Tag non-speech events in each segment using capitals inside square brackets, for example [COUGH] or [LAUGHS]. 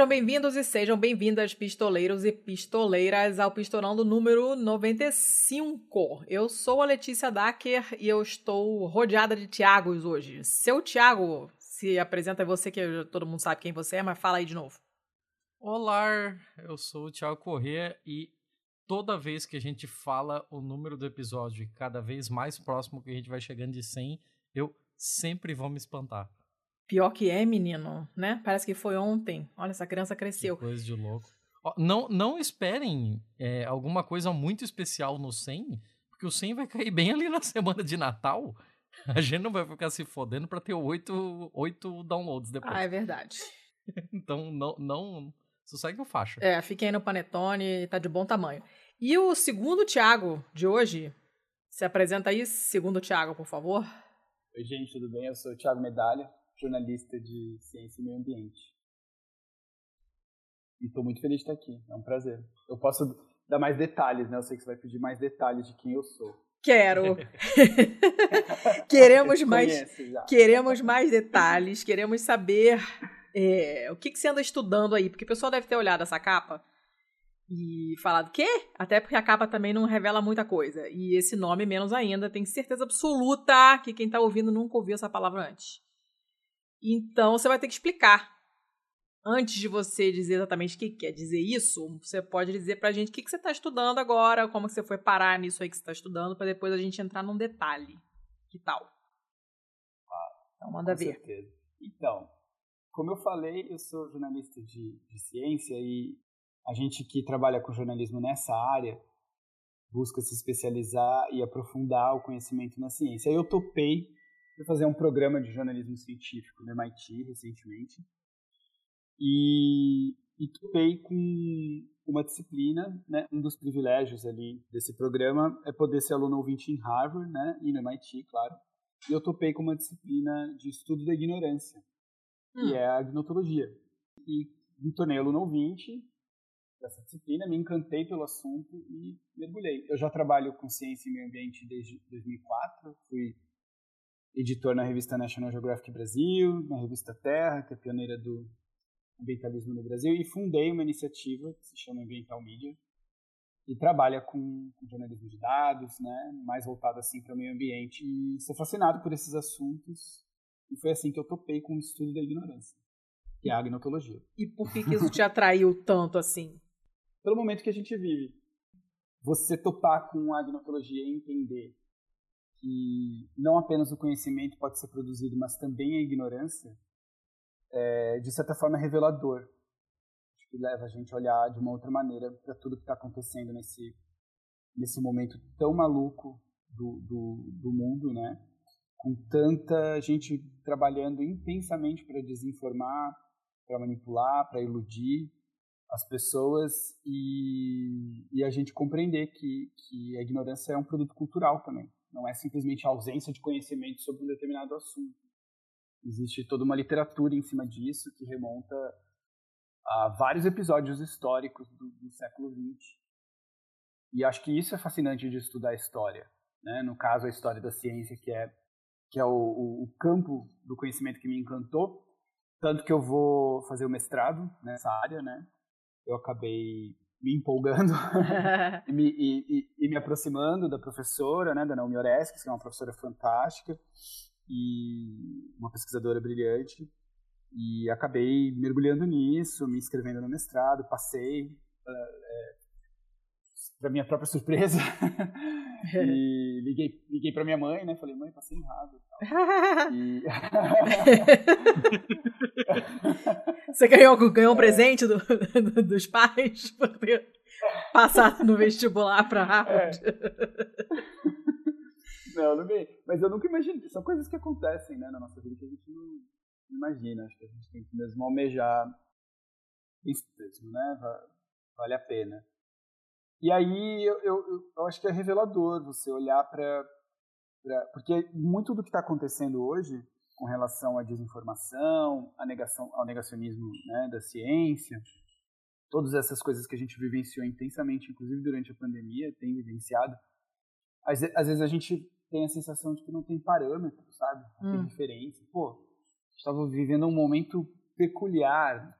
Sejam bem-vindos e sejam bem-vindas, pistoleiros e pistoleiras, ao Pistolando número 95. Eu sou a Letícia Dacker e eu estou rodeada de Tiagos hoje. Seu Tiago, se apresenta você, que todo mundo sabe quem você é, mas fala aí de novo. Olá, eu sou o Tiago Corrêa e toda vez que a gente fala o número do episódio, cada vez mais próximo que a gente vai chegando de 100, eu sempre vou me espantar. Pior que é, menino, né? Parece que foi ontem. Olha, essa criança cresceu. Que coisa de louco. Não, não esperem é, alguma coisa muito especial no 100, porque o 100 vai cair bem ali na [LAUGHS] semana de Natal. A gente não vai ficar se fodendo pra ter oito, oito downloads depois. Ah, é verdade. [LAUGHS] então, não, não sossegue o faixa. É, fiquem no Panetone, tá de bom tamanho. E o segundo Thiago de hoje, se apresenta aí, segundo Thiago, por favor. Oi, gente, tudo bem? Eu sou o Thiago Medalha jornalista de ciência e meio ambiente. E estou muito feliz de estar aqui, é um prazer. Eu posso dar mais detalhes, né? Eu sei que você vai pedir mais detalhes de quem eu sou. Quero. [LAUGHS] queremos mais, queremos mais detalhes, queremos saber é, o que, que você anda estudando aí, porque o pessoal deve ter olhado essa capa e falado, quê? Até porque a capa também não revela muita coisa. E esse nome menos ainda, tenho certeza absoluta que quem está ouvindo nunca ouviu essa palavra antes. Então você vai ter que explicar. Antes de você dizer exatamente o que quer dizer isso, você pode dizer pra gente o que, que você está estudando agora, como você foi parar nisso aí que você está estudando, para depois a gente entrar num detalhe. Que tal? Ah, então manda ver. Certeza. Então, como eu falei, eu sou jornalista de, de ciência e a gente que trabalha com jornalismo nessa área busca se especializar e aprofundar o conhecimento na ciência. Eu topei Fui fazer um programa de jornalismo científico no MIT recentemente. E, e topei com uma disciplina, né, um dos privilégios ali desse programa é poder ser aluno ouvinte em Harvard, né, e no MIT, claro. E eu topei com uma disciplina de estudo da ignorância, hum. que é a agnotologia. E me tornei aluno ouvinte dessa disciplina, me encantei pelo assunto e mergulhei. Eu já trabalho com ciência e meio ambiente desde 2004, fui editor na revista National Geographic Brasil, na revista Terra, que é pioneira do ambientalismo no Brasil, e fundei uma iniciativa que se chama Ambiental Media, e trabalha com, com jornalismo de dados, né, mais voltado assim para o meio ambiente. E sou fascinado por esses assuntos, e foi assim que eu topei com o estudo da ignorância, que é a agnotologia. E por que, que isso te atraiu tanto assim? Pelo momento que a gente vive. Você topar com a agnotologia e entender que não apenas o conhecimento pode ser produzido, mas também a ignorância, é, de certa forma é revelador. Que leva a gente a olhar de uma outra maneira para tudo que está acontecendo nesse, nesse momento tão maluco do, do, do mundo, né? com tanta gente trabalhando intensamente para desinformar, para manipular, para iludir as pessoas e, e, a gente compreender que, que a ignorância é um produto cultural também. Não é simplesmente a ausência de conhecimento sobre um determinado assunto. Existe toda uma literatura em cima disso que remonta a vários episódios históricos do, do século XX. E acho que isso é fascinante de estudar a história. Né? No caso, a história da ciência, que é, que é o, o, o campo do conhecimento que me encantou. Tanto que eu vou fazer o mestrado nessa área, né? Eu acabei me empolgando [LAUGHS] e, me, e, e, me aproximando da professora, né, da Naomi Oreskes, que é uma professora fantástica e uma pesquisadora brilhante. E acabei mergulhando nisso, me inscrevendo no mestrado, passei, é, para minha própria surpresa, [LAUGHS] e liguei, liguei para minha mãe, né? Falei, mãe, passei errado. E... [LAUGHS] [LAUGHS] Você ganhou, ganhou um presente do, do, dos pais [LAUGHS] por ter passado no vestibular para Harvard? É. Não, não ganhei. Mas eu nunca imaginei. São coisas que acontecem né, na nossa vida que a gente não imagina. Acho que a gente tem que mesmo almejar isso mesmo, né? Vale a pena. E aí eu, eu, eu acho que é revelador você olhar para. Porque muito do que está acontecendo hoje com relação à desinformação, à negação, ao negacionismo né, da ciência, todas essas coisas que a gente vivenciou intensamente, inclusive durante a pandemia, tem vivenciado, às, às vezes a gente tem a sensação de que não tem parâmetro, sabe? Não hum. tem referência. Pô, estava vivendo um momento peculiar,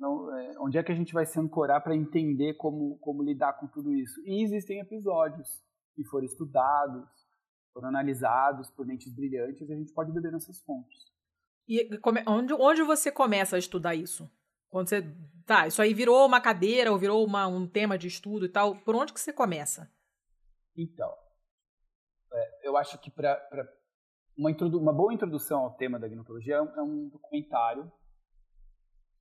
Não, é, onde é que a gente vai se ancorar para entender como, como lidar com tudo isso? E existem episódios que foram estudados, foram analisados por mentes brilhantes, e a gente pode beber nessas fontes. E come, onde, onde você começa a estudar isso? Quando você. Tá, isso aí virou uma cadeira ou virou uma, um tema de estudo e tal. Por onde que você começa? Então, é, eu acho que para uma, uma boa introdução ao tema da gnotologia é um, é um documentário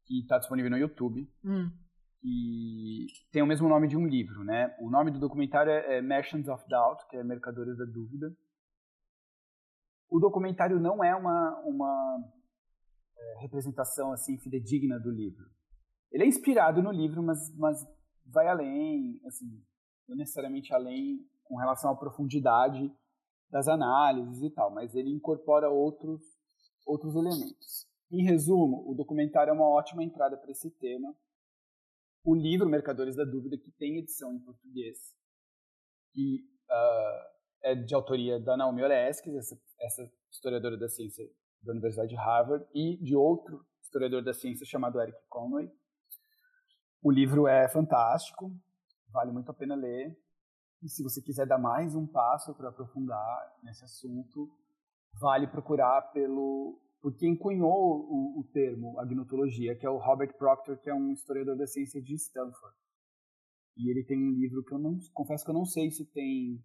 que está disponível no YouTube. Hum. E tem o mesmo nome de um livro, né? O nome do documentário é, é Merchants of Doubt, que é Mercadores da Dúvida. O documentário não é uma, uma é, representação assim fidedigna do livro. Ele é inspirado no livro, mas, mas vai além, assim, não necessariamente além com relação à profundidade das análises e tal, mas ele incorpora outros outros elementos. Em resumo, o documentário é uma ótima entrada para esse tema. O livro Mercadores da Dúvida, que tem edição em português, que uh, é de autoria da Naomi Oreskes, essa, essa historiadora da ciência da Universidade de Harvard, e de outro historiador da ciência chamado Eric Conway. O livro é fantástico, vale muito a pena ler. E se você quiser dar mais um passo para aprofundar nesse assunto, vale procurar pelo por quem cunhou o, o, termo agnotologia, que é o Robert Proctor, que é um historiador da ciência de Stanford. E ele tem um livro que eu não confesso que eu não sei se tem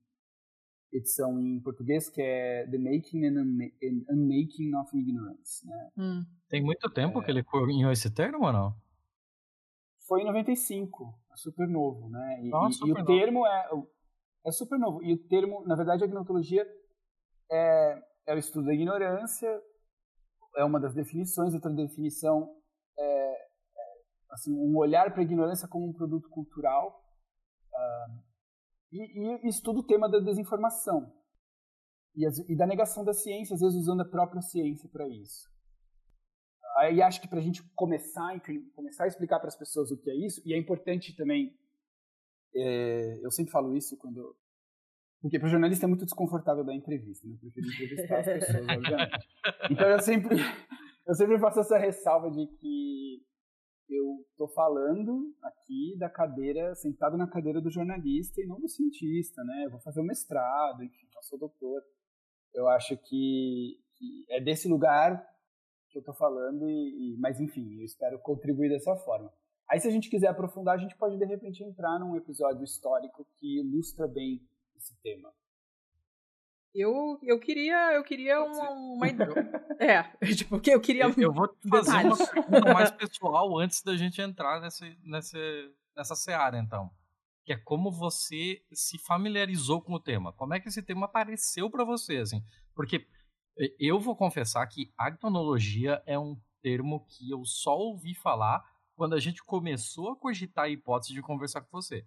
edição em português, que é The Making and Unmaking of Ignorance. Né? Hum. Tem muito tempo é... que ele cunhou esse termo ou não? Foi em 95, é super novo, né? E, e, super e o termo é, é super novo. E o termo, na verdade, a agnotologia é, é o estudo da ignorância, é uma das definições. Outra definição é, é assim, um olhar para a ignorância como um produto cultural. Uh, e, e estuda o tema da desinformação e, as, e, da negação da ciência, às vezes usando a própria ciência para isso. Aí acho que para a gente começar, começar a explicar para as pessoas o que é isso, e é importante também, é, eu sempre falo isso quando porque para o jornalista é muito desconfortável dar entrevista, né? Eu prefiro entrevistar as pessoas, obviamente. Então eu sempre, [LAUGHS] eu sempre faço essa ressalva de que eu estou falando aqui da cadeira, sentado na cadeira do jornalista e não do cientista, né? Eu vou fazer o um mestrado, enfim, eu sou doutor. Eu acho que, que é desse lugar que eu estou falando, e, e, mas enfim, eu espero contribuir dessa forma. Aí se a gente quiser aprofundar, a gente pode de repente entrar num episódio histórico que ilustra bem esse tema? Eu, eu queria, eu queria uma, uma ideia. É, [LAUGHS] tipo, porque eu queria. Eu, eu vou fazer uma pergunta mais pessoal antes da gente entrar nessa, nessa, nessa seara, então. Que é como você se familiarizou com o tema. Como é que esse tema apareceu para você, assim? Porque eu vou confessar que agnonologia é um termo que eu só ouvi falar quando a gente começou a cogitar a hipótese de conversar com você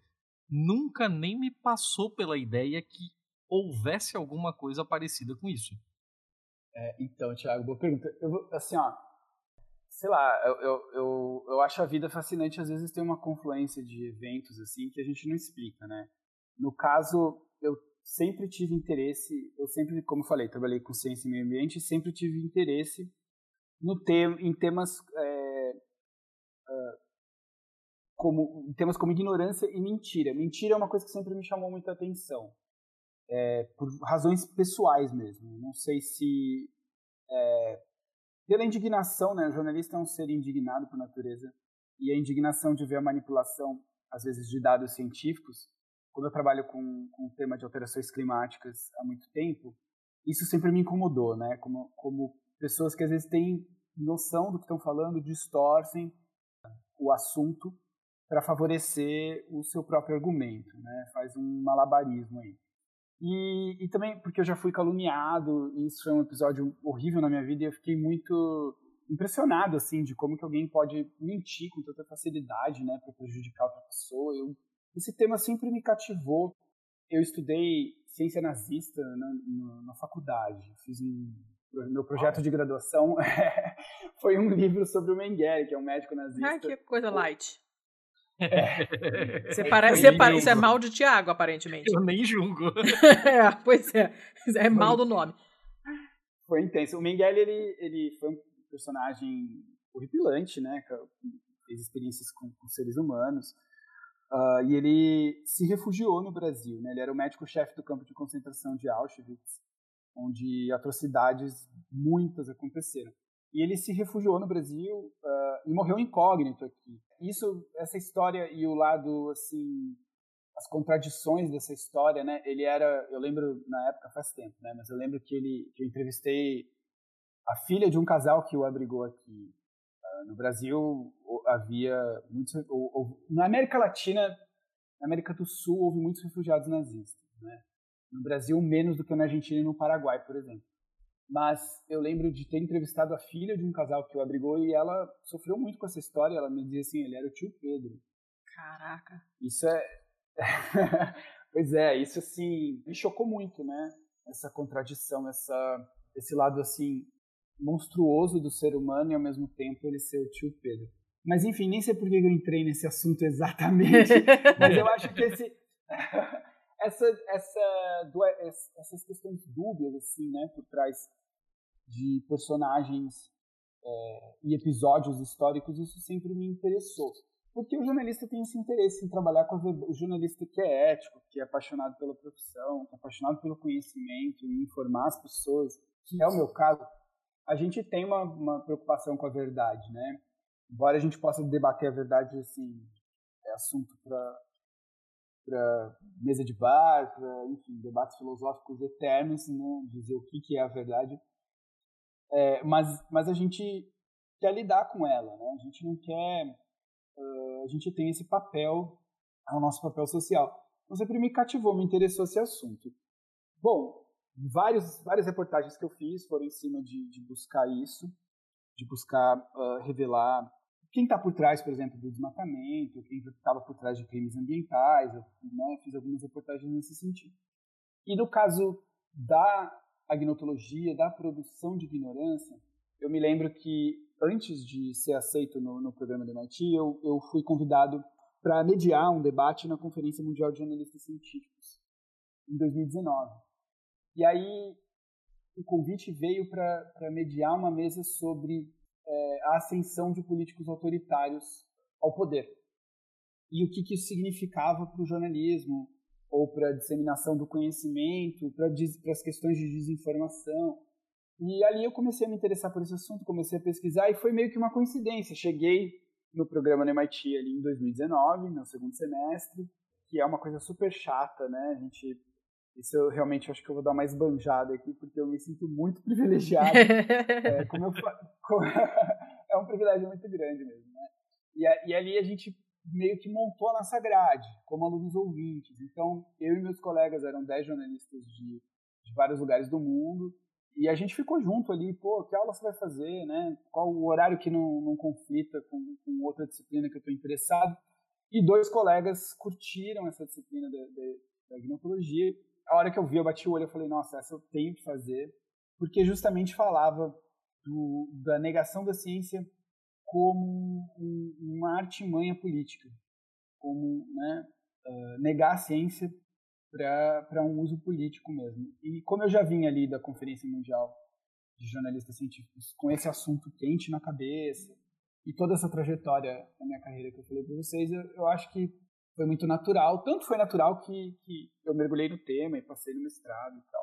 nunca nem me passou pela ideia que houvesse alguma coisa parecida com isso. É, então, Thiago, boa pergunta. Eu, assim, ó, sei lá, eu, eu, eu, eu, acho a vida fascinante. Às vezes tem uma confluência de eventos assim que a gente não explica, né? No caso, eu sempre tive interesse, eu sempre, como eu falei, trabalhei com ciência e meio ambiente, sempre tive interesse no te em temas é, como temas como ignorância e mentira. Mentira é uma coisa que sempre me chamou muita atenção, é, por razões pessoais mesmo. Não sei se é, pela indignação, né? O jornalista é um ser indignado por natureza e a indignação de ver a manipulação, às vezes, de dados científicos. Como eu trabalho com, com o tema de alterações climáticas há muito tempo, isso sempre me incomodou, né? Como, como pessoas que às vezes têm noção do que estão falando, distorcem o assunto para favorecer o seu próprio argumento, né? Faz um malabarismo aí. E, e também porque eu já fui caluniado, e isso foi um episódio horrível na minha vida, e eu fiquei muito impressionado assim de como que alguém pode mentir com tanta facilidade, né, para prejudicar outra pessoa. Eu, esse tema sempre me cativou. Eu estudei ciência nazista na, na, na faculdade, fiz um meu projeto de graduação [LAUGHS] foi um livro sobre o Mengele, que é um médico nazista. Ah, que coisa light. É. [LAUGHS] Você parece, você parece, isso é mal de Tiago, aparentemente. Eu nem julgo. [LAUGHS] é, pois é. É mal do nome. Foi intenso. O Mengele, ele, ele foi um personagem horripilante, né? fez experiências com, com seres humanos. Uh, e ele se refugiou no Brasil. Né? Ele era o médico-chefe do campo de concentração de Auschwitz, onde atrocidades muitas aconteceram. E ele se refugiou no Brasil uh, e morreu incógnito aqui. Isso, essa história e o lado assim, as contradições dessa história, né? Ele era, eu lembro na época faz tempo, né? Mas eu lembro que ele, que eu entrevistei a filha de um casal que o abrigou aqui. Uh, no Brasil havia muitos, ou, ou, na América Latina, na América do Sul houve muitos refugiados nazistas, né? No Brasil menos do que na Argentina e no Paraguai, por exemplo. Mas eu lembro de ter entrevistado a filha de um casal que o abrigou e ela sofreu muito com essa história. Ela me dizia assim, ele era o tio Pedro. Caraca. Isso é... [LAUGHS] pois é, isso assim, me chocou muito, né? Essa contradição, essa, esse lado assim, monstruoso do ser humano e ao mesmo tempo ele ser o tio Pedro. Mas enfim, nem sei por que eu entrei nesse assunto exatamente, [LAUGHS] mas eu acho que esse... essa, essa, essas questões dúbias, assim, né, por trás de personagens é, e episódios históricos, isso sempre me interessou. Porque o jornalista tem esse interesse em trabalhar com a o jornalista que é ético, que é apaixonado pela profissão, que é apaixonado pelo conhecimento, em informar as pessoas, que é o meu caso. A gente tem uma, uma preocupação com a verdade, né? Embora a gente possa debater a verdade, assim, é assunto para para mesa de bar, para, enfim, debates filosóficos eternos, né, dizer o que, que é a verdade. É, mas, mas a gente quer lidar com ela, né? A gente não quer... Uh, a gente tem esse papel, é o nosso papel social. Então sempre me cativou, me interessou esse assunto. Bom, vários, várias reportagens que eu fiz foram em cima de, de buscar isso, de buscar uh, revelar quem está por trás, por exemplo, do desmatamento, quem estava por trás de crimes ambientais, eu né, fiz algumas reportagens nesse sentido. E no caso da agnotologia, da produção de ignorância, eu me lembro que antes de ser aceito no, no programa do MIT, eu, eu fui convidado para mediar um debate na Conferência Mundial de Jornalistas Científicos, em 2019. E aí o convite veio para mediar uma mesa sobre é, a ascensão de políticos autoritários ao poder. E o que, que isso significava para o jornalismo, ou para a disseminação do conhecimento, para as questões de desinformação. E ali eu comecei a me interessar por esse assunto, comecei a pesquisar, e foi meio que uma coincidência. Cheguei no programa no MIT ali em 2019, no segundo semestre, que é uma coisa super chata, né? A gente isso eu realmente acho que eu vou dar uma esbanjada aqui, porque eu me sinto muito privilegiado. [LAUGHS] é, como eu, como, [LAUGHS] é um privilégio muito grande mesmo. Né? E, e, ali a gente meio que montou a nossa grade, como alunos ouvintes. Então, eu e meus colegas eram 10 jornalistas de, de vários lugares do mundo, e a gente ficou junto ali, pô, que aula você vai fazer, né? Qual o horário que não, não conflita com, com outra disciplina que eu estou interessado. E dois colegas curtiram essa disciplina da, da, a hora que eu vi, eu bati o olho e falei, nossa, essa eu tenho que fazer, porque justamente falava do, da negação da ciência como um, uma artimanha política, como né, uh, negar a ciência para um uso político mesmo. E como eu já vim ali da Conferência Mundial de Jornalistas Científicos com esse assunto quente na cabeça e toda essa trajetória da minha carreira que eu falei para vocês, eu, eu acho que foi muito natural. Tanto foi natural que, que eu mergulhei no tema e passei no mestrado e tal.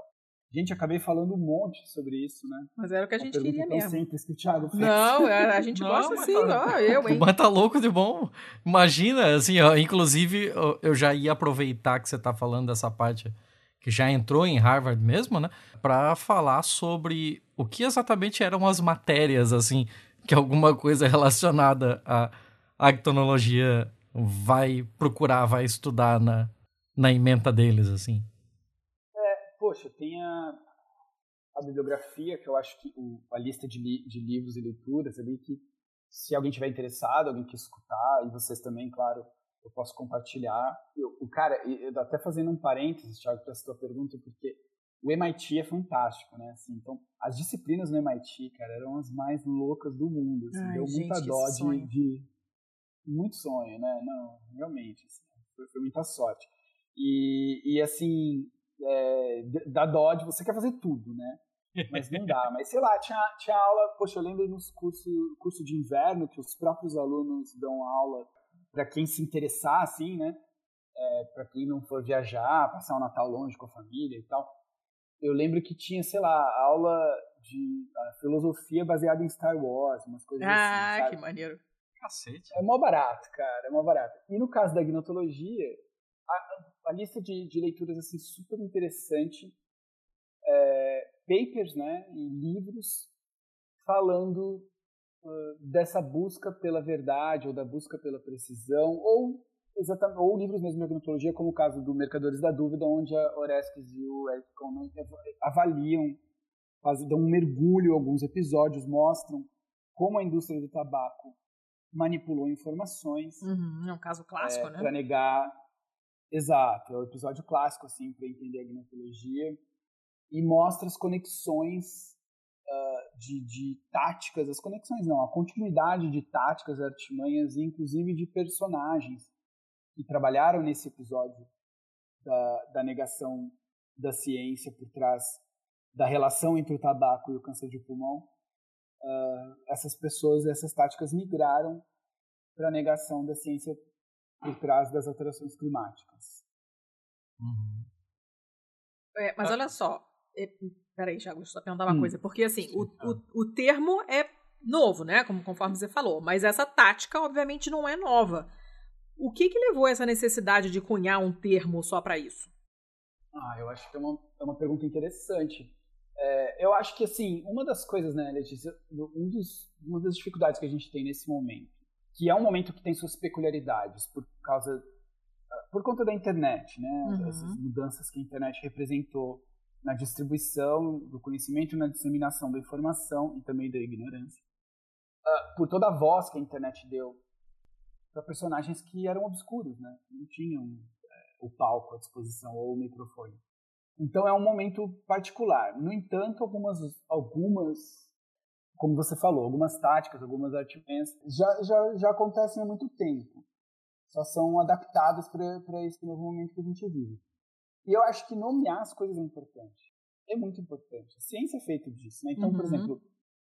Gente, acabei falando um monte sobre isso, né? Mas era o que a gente queria tão mesmo. simples que o Thiago fez. Não, é, a gente [LAUGHS] não, gosta assim, tá... ó, eu, hein? Mas tá louco de bom. Imagina, assim, ó, inclusive eu já ia aproveitar que você tá falando dessa parte que já entrou em Harvard mesmo, né? Para falar sobre o que exatamente eram as matérias, assim, que alguma coisa [LAUGHS] relacionada à actonologia vai procurar, vai estudar na, na ementa deles, assim? É, poxa, tem a, a bibliografia, que eu acho que o, a lista de, li, de livros e leituras ali, que se alguém tiver interessado, alguém que escutar, e vocês também, claro, eu posso compartilhar. o cara, eu, até fazendo um parênteses, Thiago, para essa tua pergunta, porque o MIT é fantástico, né? Assim, então, as disciplinas no MIT, cara, eram as mais loucas do mundo. Assim, Ai, deu gente, muita dó de, de, muito sonho, né? Não, realmente, assim, foi, foi, muita sorte. E, e assim, é, da Dodge, você quer fazer tudo, né? Mas não dá. Mas sei lá, tinha, tinha aula, poxa, eu lembro nos cursos curso de inverno que os próprios alunos dão aula para quem se interessar, assim, né? É, para quem não for viajar, passar o Natal longe com a família e tal. Eu lembro que tinha, sei lá, aula de filosofia baseada em Star Wars, umas coisas ah, assim. Ah, que maneiro. Cacete. É mó barato, cara, é mó barato. E no caso da gnotologia, a, a lista de, de, leituras assim super interessante, é, papers, né, e livros falando uh, dessa busca pela verdade ou da busca pela precisão ou exatamente ou livros mesmo de agnotologia, como o caso do Mercadores da Dúvida, onde a Orestes e o Eric Coleman avaliam, fazem, dão um mergulho alguns episódios, mostram como a indústria do tabaco manipulou informações. Uhum, é um caso clássico, é, né? Para negar. Exato, é o um episódio clássico, assim, para entender a gnotologia. E mostra as conexões uh, de, de táticas, as conexões não, a continuidade de táticas, artimanhas, inclusive de personagens que trabalharam nesse episódio da, da negação da ciência por trás da relação entre o tabaco e o câncer de pulmão uh, essas pessoas, essas táticas migraram para a negação da ciência por trás das alterações climáticas. Uhum. É, mas olha só, é, peraí, Thiago, só perguntar uma hum. coisa, porque assim, o, o, o termo é novo, né, como, conforme você falou, mas essa tática, obviamente, não é nova. O que que levou a essa necessidade de cunhar um termo só para isso? Ah, eu acho que é uma, é uma pergunta interessante. É, eu acho que, assim, uma das coisas, né, Letícia, um dos, uma das dificuldades que a gente tem nesse momento, que é um momento que tem suas peculiaridades por causa, por conta da internet, né, uhum. essas mudanças que a internet representou na distribuição do conhecimento, na disseminação da informação e também da ignorância, uh, por toda a voz que a internet deu para personagens que eram obscuros, né, não tinham é, o palco à disposição ou o microfone. Então é um momento particular. No entanto, algumas, algumas como você falou, algumas táticas, algumas artimanhas já, já, já acontecem há muito tempo. Só são adaptadas para esse novo momento que a gente vive. E eu acho que nomear as coisas é importante. É muito importante. A ciência é feita disso. Né? Então, uhum. por exemplo,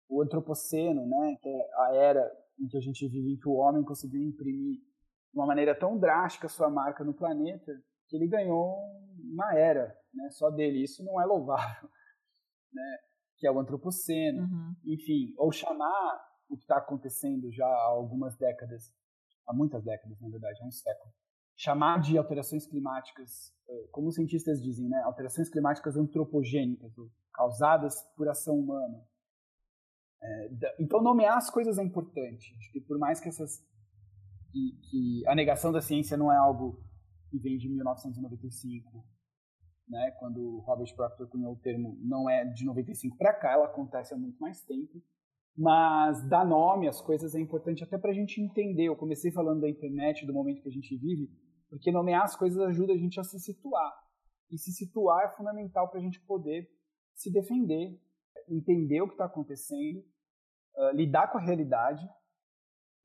o antropoceno, né, que é a era em que a gente vive, em que o homem conseguiu imprimir de uma maneira tão drástica sua marca no planeta, que ele ganhou uma era né, só dele. Isso não é louvável, [LAUGHS] né, que é o antropoceno. Uhum. Enfim, ou chamar o que está acontecendo já há algumas décadas, há muitas décadas, na verdade, há um século, chamar de alterações climáticas, eh, como os cientistas dizem, né, alterações climáticas antropogênicas, causadas por ação humana. É, então, nomear as coisas é importante. Acho que por mais que essas que, que a negação da ciência não é algo que vem de 1995, né, quando Robert Proctor cunhou o termo, não é de 95 para cá, ela acontece há muito mais tempo. Mas dar nome às coisas é importante até para a gente entender. Eu comecei falando da internet, do momento que a gente vive, porque nomear as coisas ajuda a gente a se situar. E se situar é fundamental para a gente poder se defender, entender o que está acontecendo, uh, lidar com a realidade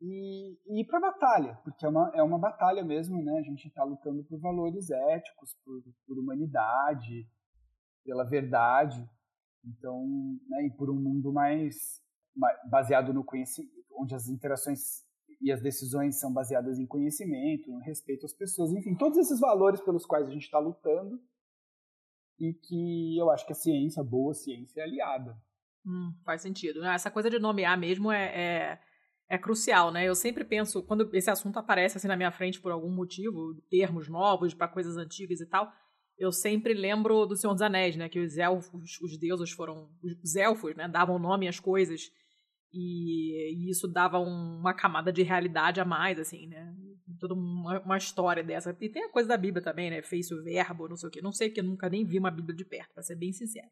e, e ir para a batalha, porque é uma, é uma batalha mesmo, né? A gente está lutando por valores éticos, por, por humanidade, pela verdade, então, né, e por um mundo mais, mais baseado no conhecimento, onde as interações e as decisões são baseadas em conhecimento, no respeito às pessoas, enfim, todos esses valores pelos quais a gente está lutando e que eu acho que a ciência, a boa ciência, é aliada. Hum, faz sentido. Essa coisa de nomear mesmo é, é é crucial, né? Eu sempre penso, quando esse assunto aparece assim na minha frente por algum motivo, termos novos para coisas antigas e tal, eu sempre lembro do Senhor dos Anéis, né? Que os elfos, os deuses foram. Os elfos, né? Davam nome às coisas. E, e isso dava um, uma camada de realidade a mais, assim, né? Toda uma, uma, história dessa. E tem a coisa da Bíblia também, né? Fez o verbo, não sei o quê. Não sei que eu nunca nem vi uma Bíblia de perto, pra ser bem sincera.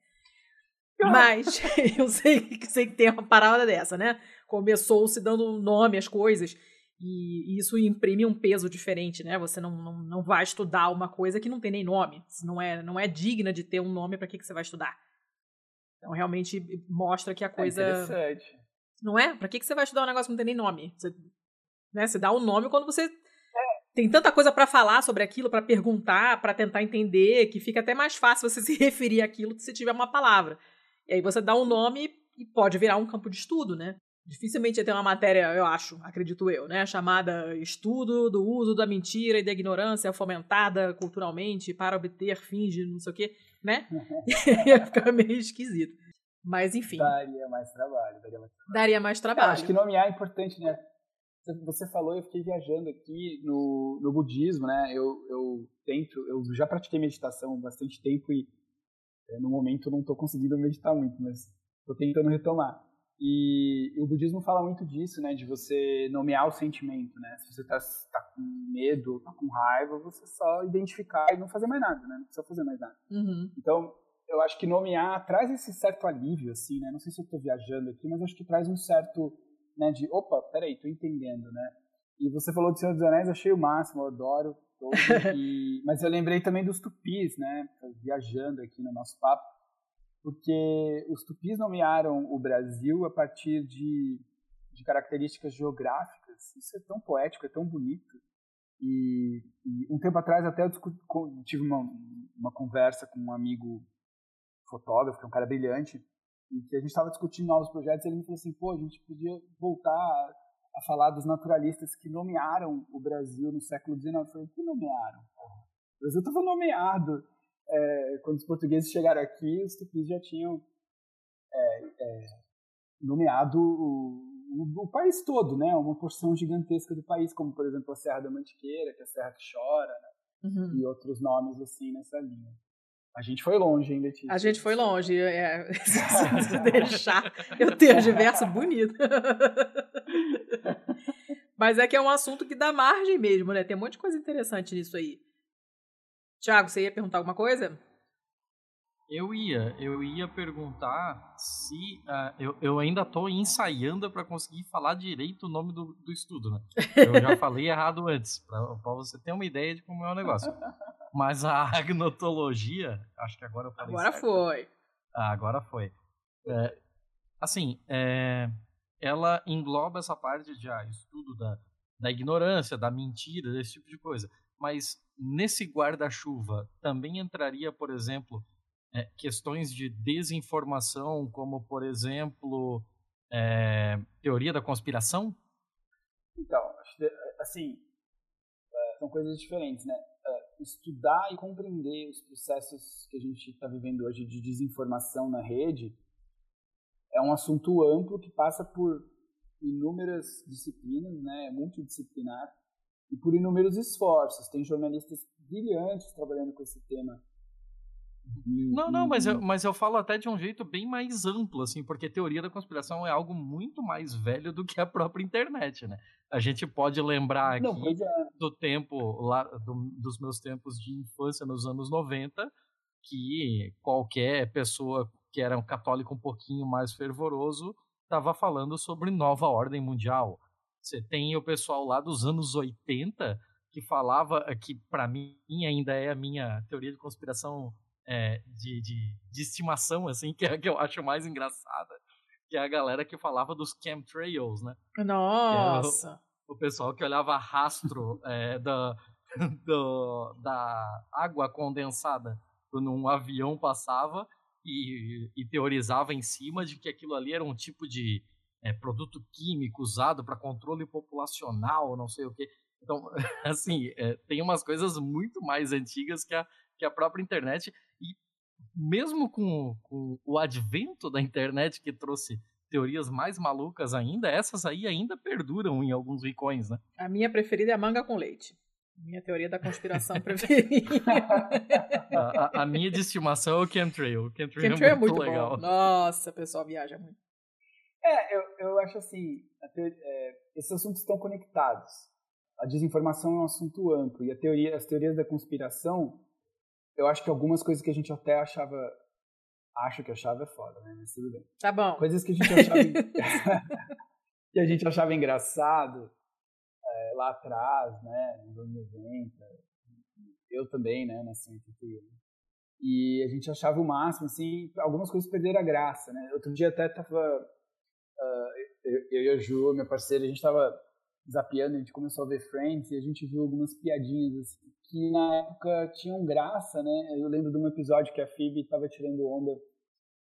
Mas [LAUGHS] eu sei, sei que tem uma parada dessa, né? Começou se dando nome às coisas. E isso imprime um peso diferente, né? Você não, não, não vai estudar uma coisa que não tem nem nome. Não é, não é digna de ter um nome para que, que você vai estudar. Então, realmente mostra que a é coisa. É interessante. Não é? Para que, que você vai estudar um negócio que não tem nem nome? Você, né? você dá o um nome quando você tem tanta coisa para falar sobre aquilo, para perguntar, para tentar entender, que fica até mais fácil você [LAUGHS] se referir àquilo se tiver uma palavra. E aí você dá um nome e pode virar um campo de estudo, né? Dificilmente ia ter uma matéria, eu acho, acredito eu, né? Chamada Estudo do Uso da Mentira e da Ignorância Fomentada Culturalmente para obter fins de não sei o quê, né? [LAUGHS] ia ficar meio esquisito. Mas enfim. Daria mais trabalho. Daria mais trabalho. Daria mais trabalho. É, acho que nomear é importante, né? Você falou, eu fiquei viajando aqui no, no budismo, né? Eu, eu tento, eu já pratiquei meditação há bastante tempo e é, no momento não estou conseguindo meditar muito, mas estou tentando retomar. E o budismo fala muito disso, né? De você nomear o sentimento, né? Se você está tá com medo, está com raiva, você só identificar e não fazer mais nada, né? Não precisa fazer mais nada. Uhum. Então, eu acho que nomear traz esse certo alívio, assim, né? Não sei se eu estou viajando aqui, mas acho que traz um certo, né? De, opa, peraí, estou entendendo, né? E você falou do Senhor dos Anéis, achei o máximo, eu adoro. Todo, [LAUGHS] e, mas eu lembrei também dos tupis, né? Viajando aqui no nosso papo porque os tupis nomearam o Brasil a partir de, de características geográficas. Isso é tão poético, é tão bonito. E, e um tempo atrás até eu tive uma, uma conversa com um amigo fotógrafo, que é um cara brilhante, e que a gente estava discutindo novos projetos, e ele me falou assim, pô, a gente podia voltar a, a falar dos naturalistas que nomearam o Brasil no século XIX. Eu falei, que nomearam? O Brasil estava nomeado é, quando os portugueses chegaram aqui, os tupis já tinham é, é, nomeado o, o, o, país todo, né? Uma porção gigantesca do país, como por exemplo a Serra da Mantiqueira, que é a Serra que chora, né? Uhum. e outros nomes assim nessa linha. A gente foi longe, hein, Letícia? A gente foi longe. É, [LAUGHS] se deixar, eu [LAUGHS] tenho diverso bonito. [LAUGHS] Mas é que é um assunto que dá margem mesmo, né? Tem um monte de coisa interessante nisso aí. Tiago, você ia perguntar alguma coisa? Eu ia, eu ia perguntar se uh, eu, eu ainda estou ensaiando para conseguir falar direito o nome do, do estudo, né? Eu já [LAUGHS] falei errado antes, para você ter uma ideia de como é o negócio. Mas a [LAUGHS] agnotologia, acho que agora eu falei Agora certo. foi. Ah, agora foi. É, assim, é, ela engloba essa parte de ah, estudo da, da ignorância, da mentira, desse tipo de coisa. Mas nesse guarda-chuva também entraria, por exemplo, é, questões de desinformação, como, por exemplo, é, teoria da conspiração? Então, assim, é, são coisas diferentes, né? É, estudar e compreender os processos que a gente está vivendo hoje de desinformação na rede é um assunto amplo que passa por inúmeras disciplinas, né? multidisciplinar, e por inúmeros esforços. Tem jornalistas brilhantes trabalhando com esse tema. Não, não, mas eu, mas eu falo até de um jeito bem mais amplo, assim, porque teoria da conspiração é algo muito mais velho do que a própria internet, né? A gente pode lembrar aqui não, é. do tempo, lá, do, dos meus tempos de infância nos anos 90, que qualquer pessoa que era um católico um pouquinho mais fervoroso estava falando sobre nova ordem mundial. Você tem o pessoal lá dos anos 80 que falava que para mim ainda é a minha teoria de conspiração é, de, de, de, estimação, assim, [LAUGHS] que é a que eu acho mais engraçada, que é a galera que falava dos chemtrails, né? Nossa! O, o, pessoal que olhava rastro é, da, [LAUGHS] do, da água condensada quando um avião passava e, e teorizava em cima de que aquilo ali era um tipo de é, produto químico usado para controle populacional, não sei o quê. Então, [LAUGHS] assim, é, tem umas coisas muito mais antigas que a, que a própria internet. E mesmo com, com o advento da internet que trouxe teorias mais malucas ainda, essas aí ainda perduram em alguns ricões, né? A minha preferida é a manga com leite. Minha teoria da conspiração [LAUGHS] preferida. a, a, a, minha de estimação é o chemtrail. O chemtrail, chemtrail é, muito é muito legal. Bom. Nossa, o pessoal viaja muito. É, eu, eu acho assim, é, esses assuntos estão conectados. A desinformação é um assunto amplo e a teoria, as teorias da conspiração, eu acho que algumas coisas que a gente até achava, acho que achava é foda, né? Mas tudo bem. Tá bom. Coisas que a gente achava, [LAUGHS] [LAUGHS] que a gente achava engraçado é, lá atrás, né? Nos anos 90. Eu também, né? Nasci em E a gente achava o máximo, assim, algumas coisas perderam a graça, né? Outro dia até tava uh, eu, eu, e a Ju, minha parceira, a gente estava zapeando, a gente começou a ver Friends e a gente viu algumas piadinhas assim, que na época tinham graça, né? Eu lembro de um episódio que a Phoebe estava tirando onda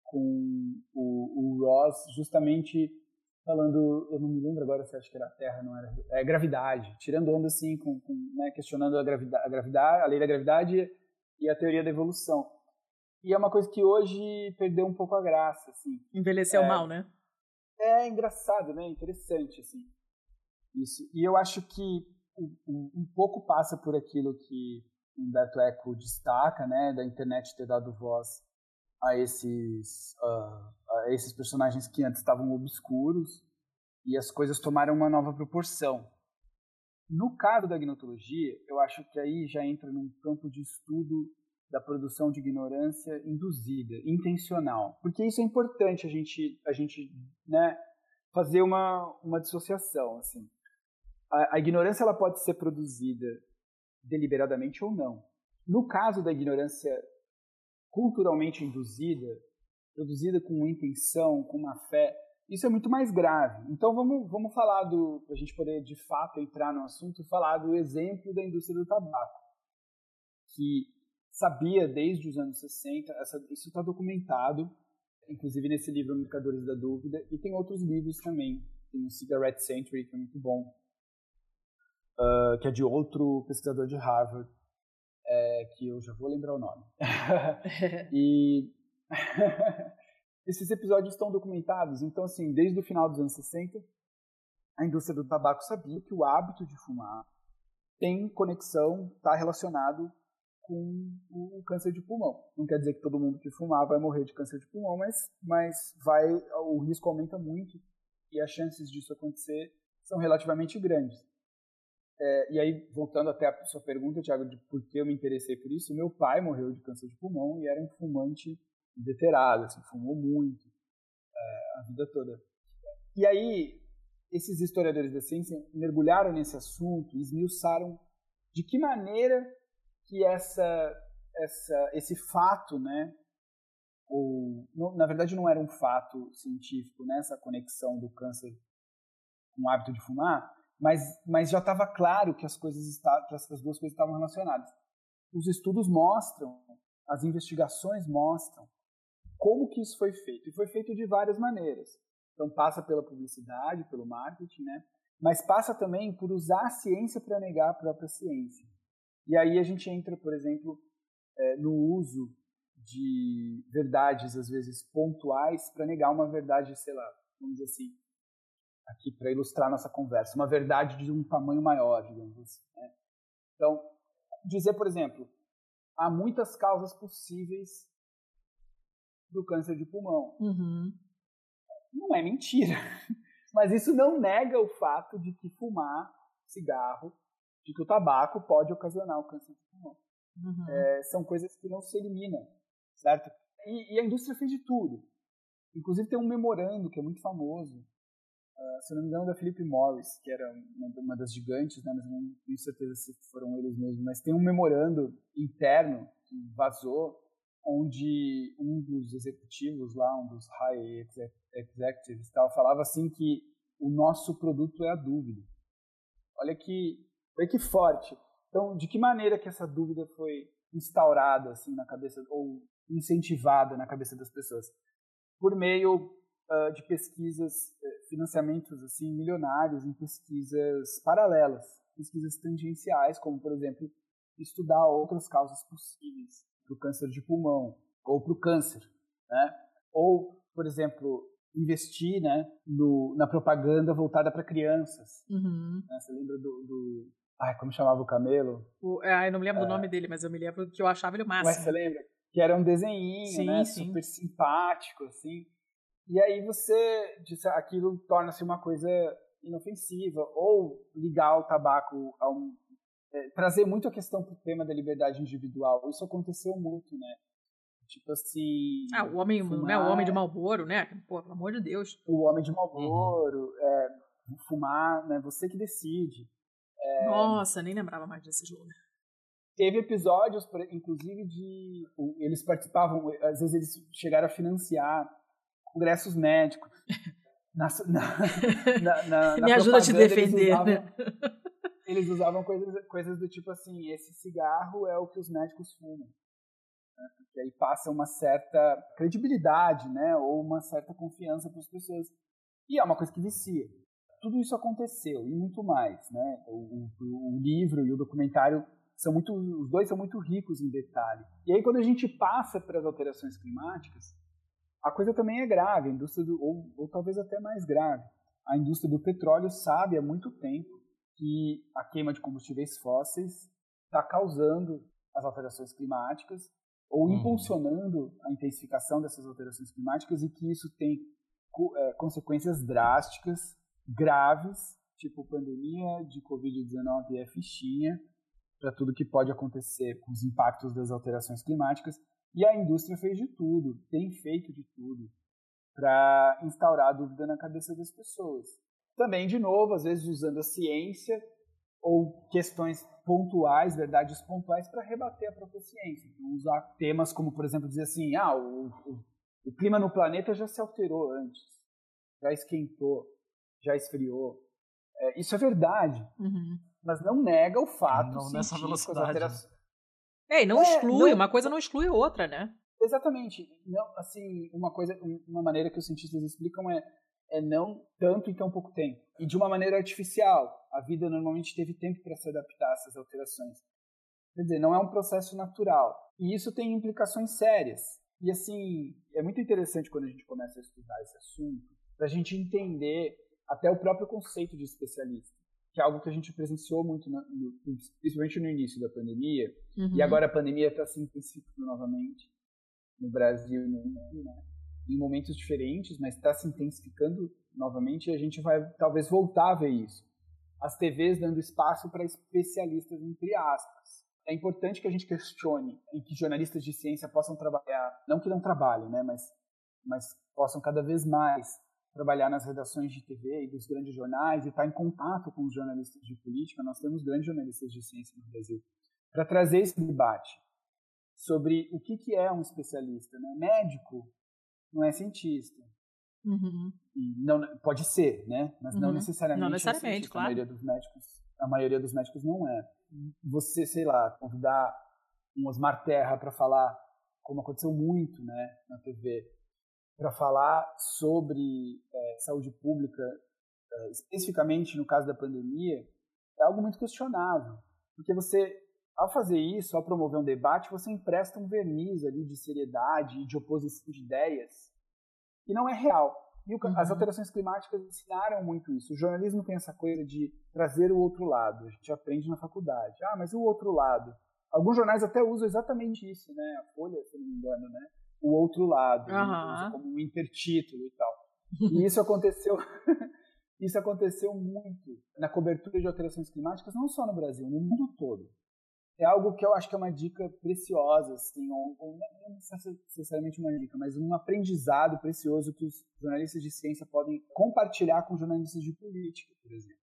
com o, o Ross justamente falando, eu não me lembro agora se acho que era Terra, não era, é gravidade, tirando onda assim, com, com né, questionando a gravidade, a gravidade, a lei da gravidade e a teoria da evolução. E é uma coisa que hoje perdeu um pouco a graça, assim. Envelheceu é, mal, né? É engraçado, né? Interessante, assim. Isso. E eu acho que um, um pouco passa por aquilo que Humberto Eco destaca, né, da internet ter dado voz a esses, uh, a esses personagens que antes estavam obscuros e as coisas tomaram uma nova proporção. No caso da gnotologia, eu acho que aí já entra num campo de estudo da produção de ignorância induzida, intencional, porque isso é importante a gente a gente né, fazer uma uma dissociação assim. A, a ignorância ela pode ser produzida deliberadamente ou não. No caso da ignorância culturalmente induzida, produzida com intenção, com uma fé, isso é muito mais grave. Então vamos, vamos falar do, para a gente poder de fato entrar no assunto, falar do exemplo da indústria do tabaco, que sabia desde os anos 60, essa, isso está documentado, inclusive nesse livro Mercadores da Dúvida, e tem outros livros também, tem o Cigarette Century, que é muito bom, uh, que é de outro pesquisador de Harvard, é, que eu já vou lembrar o nome. [LAUGHS] e [LAUGHS] esses episódios estão documentados, então assim, desde o final dos anos 60, a indústria do tabaco sabia que o hábito de fumar tem conexão, está relacionado com o câncer de pulmão. Não quer dizer que todo mundo que fumar vai morrer de câncer de pulmão, mas, mas vai, o risco aumenta muito e as chances disso acontecer são relativamente grandes. É, e aí, voltando até a sua pergunta, Tiago, de por que eu me interessei por isso, meu pai morreu de câncer de pulmão e era um fumante veterado, assim, fumou muito é, a vida toda. E aí, esses historiadores da ciência mergulharam nesse assunto esmiuçaram de que maneira que essa, essa, esse fato, né, ou, na verdade não era um fato científico, né, essa conexão do câncer com o hábito de fumar, mas, mas já estava claro que as coisas que essas duas coisas estavam relacionadas. Os estudos mostram, as investigações mostram como que isso foi feito. E foi feito de várias maneiras. Então passa pela publicidade, pelo marketing, né? Mas passa também por usar a ciência para negar a própria ciência. E aí a gente entra, por exemplo, é, no uso de verdades às vezes pontuais para negar uma verdade, sei lá, vamos dizer assim, aqui para ilustrar nossa conversa, uma verdade de um tamanho maior, digamos assim. Né? Então, dizer, por exemplo, há muitas causas possíveis do câncer de pulmão. Uhum. Não é mentira, [LAUGHS] mas isso não nega o fato de que fumar cigarro, de que o tabaco pode ocasionar o câncer de pulmão. Uhum. É, são coisas que não se eliminam, certo? E, e a indústria fez de tudo. Inclusive tem um memorando que é muito famoso, Uh, se não me engano, da Philip Morris, que era uma, uma, das gigantes, né, mas não tenho certeza se foram eles mesmos, mas tem um memorando interno que vazou, onde um dos executivos lá, um dos high executives, tal, falava assim que o nosso produto é a dúvida. Olha que, olha que forte. Então, de que maneira que essa dúvida foi instaurada assim na cabeça ou incentivada na cabeça das pessoas? Por meio uh, de pesquisas, eh, financiamentos assim milionários em pesquisas paralelas, pesquisas tangenciais, como por exemplo estudar outras causas possíveis para o câncer de pulmão ou para o câncer, né? Ou, por exemplo, investir, né, no, na propaganda voltada para crianças. Uhum. Né? Você lembra do, do, ai, como chamava o camelo? O, é, eu não me lembro é. do nome dele, mas eu me lembro que eu achava ele o máximo. Mas você lembra? Que era um desenhinho, sim, né, sim. super simpático, assim. E aí você, aquilo torna-se uma coisa inofensiva, ou ligar o tabaco a um, é, trazer muito a questão para o tema da liberdade individual. Isso aconteceu muito, né? Tipo assim. Ah, o homem, fumar, né? O homem de Malboro, né? Pô, pelo amor de Deus. O homem de Malboro, uhum. é, fumar, né? Você que decide. É, Nossa, nem lembrava mais desse jogo. Teve episódios, inclusive, de. Eles participavam, às vezes eles chegaram a financiar congressos médicos. [LAUGHS] Na, na, na, Me ajuda a te defender. Eles usavam, né? eles usavam coisas, coisas do tipo assim: esse cigarro é o que os médicos fumam. né? porque aí passa uma certa credibilidade, né, ou uma certa confiança para as pessoas. E é uma coisa que vicia. Tudo isso aconteceu e muito mais, né? O, o, o livro e o documentário são muito, os dois são muito ricos em detalhe. E aí quando a gente passa para as alterações climáticas, a coisa também é grave, a indústria do, ou, ou talvez até mais grave. A indústria do petróleo sabe há muito tempo que a queima de combustíveis fósseis está causando as alterações climáticas ou uhum. impulsionando a intensificação dessas alterações climáticas e que isso tem é, consequências drásticas, graves, tipo pandemia de Covid-19 e fichinha, para tudo que pode acontecer com os impactos das alterações climáticas. E a indústria fez de tudo, tem feito de tudo, para instaurar a dúvida na cabeça das pessoas. Também, de novo, às vezes usando a ciência ou questões pontuais, verdades pontuais, para rebater a própria ciência. Então, usar temas como, por exemplo, dizer assim: ah, o, o, o clima no planeta já se alterou antes, já esquentou, já esfriou. É, isso é verdade, uhum. mas não nega o fato não nessa velocidade. É, e não é, exclui, não... uma coisa não exclui outra, né? Exatamente. Não, assim, uma coisa, uma maneira que os cientistas explicam é é não tanto em tão pouco tempo. E de uma maneira artificial. A vida normalmente teve tempo para se adaptar a essas alterações. Quer dizer, não é um processo natural. E isso tem implicações sérias. E assim, é muito interessante quando a gente começa a estudar esse assunto, para a gente entender até o próprio conceito de especialista, que é algo que a gente presenciou muito, no, principalmente no início da pandemia, uhum. e agora a pandemia está se intensificando novamente no Brasil e no mundo, né? em momentos diferentes, mas está se intensificando novamente e a gente vai talvez voltar a ver isso. As TVs dando espaço para especialistas, entre aspas. É importante que a gente questione em que jornalistas de ciência possam trabalhar, não que não trabalhem, né, mas, mas possam cada vez mais trabalhar nas redações de TV e dos grandes jornais e estar em contato com os jornalistas de política. Nós temos grandes jornalistas de ciência no Brasil para trazer esse debate sobre o que, que é um especialista. Né? Médico não é cientista. Uhum. não, pode ser, né? Mas uhum. não necessariamente. Não necessariamente, é claro. A maioria dos médicos, a maioria dos médicos não é. Você, sei lá, convidar um Osmar Terra para falar, como aconteceu muito, né, na TV, para falar sobre é, saúde pública, é, especificamente no caso da pandemia, é algo muito questionável, porque você ao fazer isso, ao promover um debate, você empresta um verniz ali de seriedade e de oposição de ideias que não é real. E o, uhum. as alterações climáticas ensinaram muito isso. O jornalismo tem essa coisa de trazer o outro lado. A gente aprende na faculdade. Ah, mas o outro lado. Alguns jornais até usam exatamente isso, né? A Folha, se não me engano, né? O outro lado, uhum. como um intertítulo e tal. E isso aconteceu [LAUGHS] isso aconteceu muito na cobertura de alterações climáticas, não só no Brasil, no mundo todo é algo que eu acho que é uma dica preciosa, assim, ou, ou não necessariamente uma dica, mas um aprendizado precioso que os jornalistas de ciência podem compartilhar com jornalistas de política, por exemplo.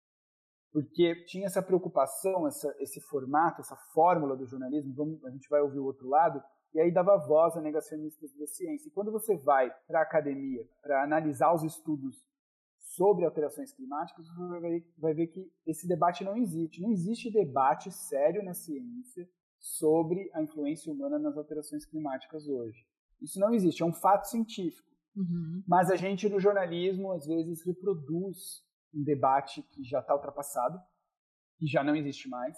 Porque tinha essa preocupação, essa, esse formato, essa fórmula do jornalismo, vamos, a gente vai ouvir o outro lado, e aí dava voz a negacionistas da ciência. E quando você vai para a academia para analisar os estudos sobre alterações climáticas, você vai, vai ver que esse debate não existe. Não existe debate sério na ciência sobre a influência humana nas alterações climáticas hoje. Isso não existe, é um fato científico. Uhum. Mas a gente no jornalismo às vezes reproduz um debate que já está ultrapassado, que já não existe mais,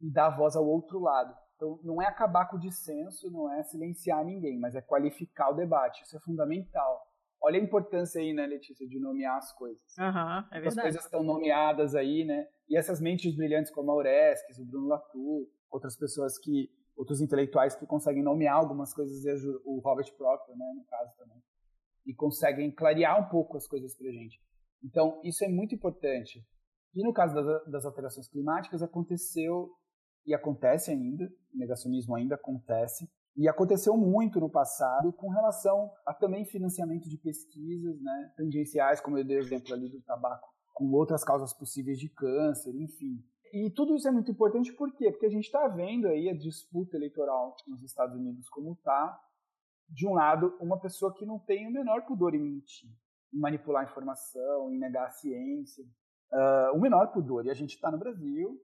e dá voz ao outro lado. Então não é acabar com o dissenso, não é silenciar ninguém, mas é qualificar o debate. Isso é fundamental. Olha a importância aí, né, Letícia, de nomear as coisas. Uhum, é verdade. As coisas estão nomeadas aí, né? E essas mentes brilhantes como a Orestes, o Bruno Latour, outras pessoas que, outros intelectuais que conseguem nomear algumas coisas, o Robert Proctor, né, no caso também, e conseguem clarear um pouco as coisas para gente. Então, isso é muito importante. E no caso das, das alterações climáticas, aconteceu e acontece ainda, negacionismo ainda acontece, e aconteceu muito no passado com relação a também financiamento de pesquisas né, tangenciais, como eu dei o exemplo ali do tabaco, com outras causas possíveis de câncer, enfim. E tudo isso é muito importante por quê? Porque a gente está vendo aí a disputa eleitoral nos Estados Unidos como está. De um lado, uma pessoa que não tem o menor pudor em mentir, em manipular informação, em negar a ciência. Uh, o menor pudor. E a gente está no Brasil,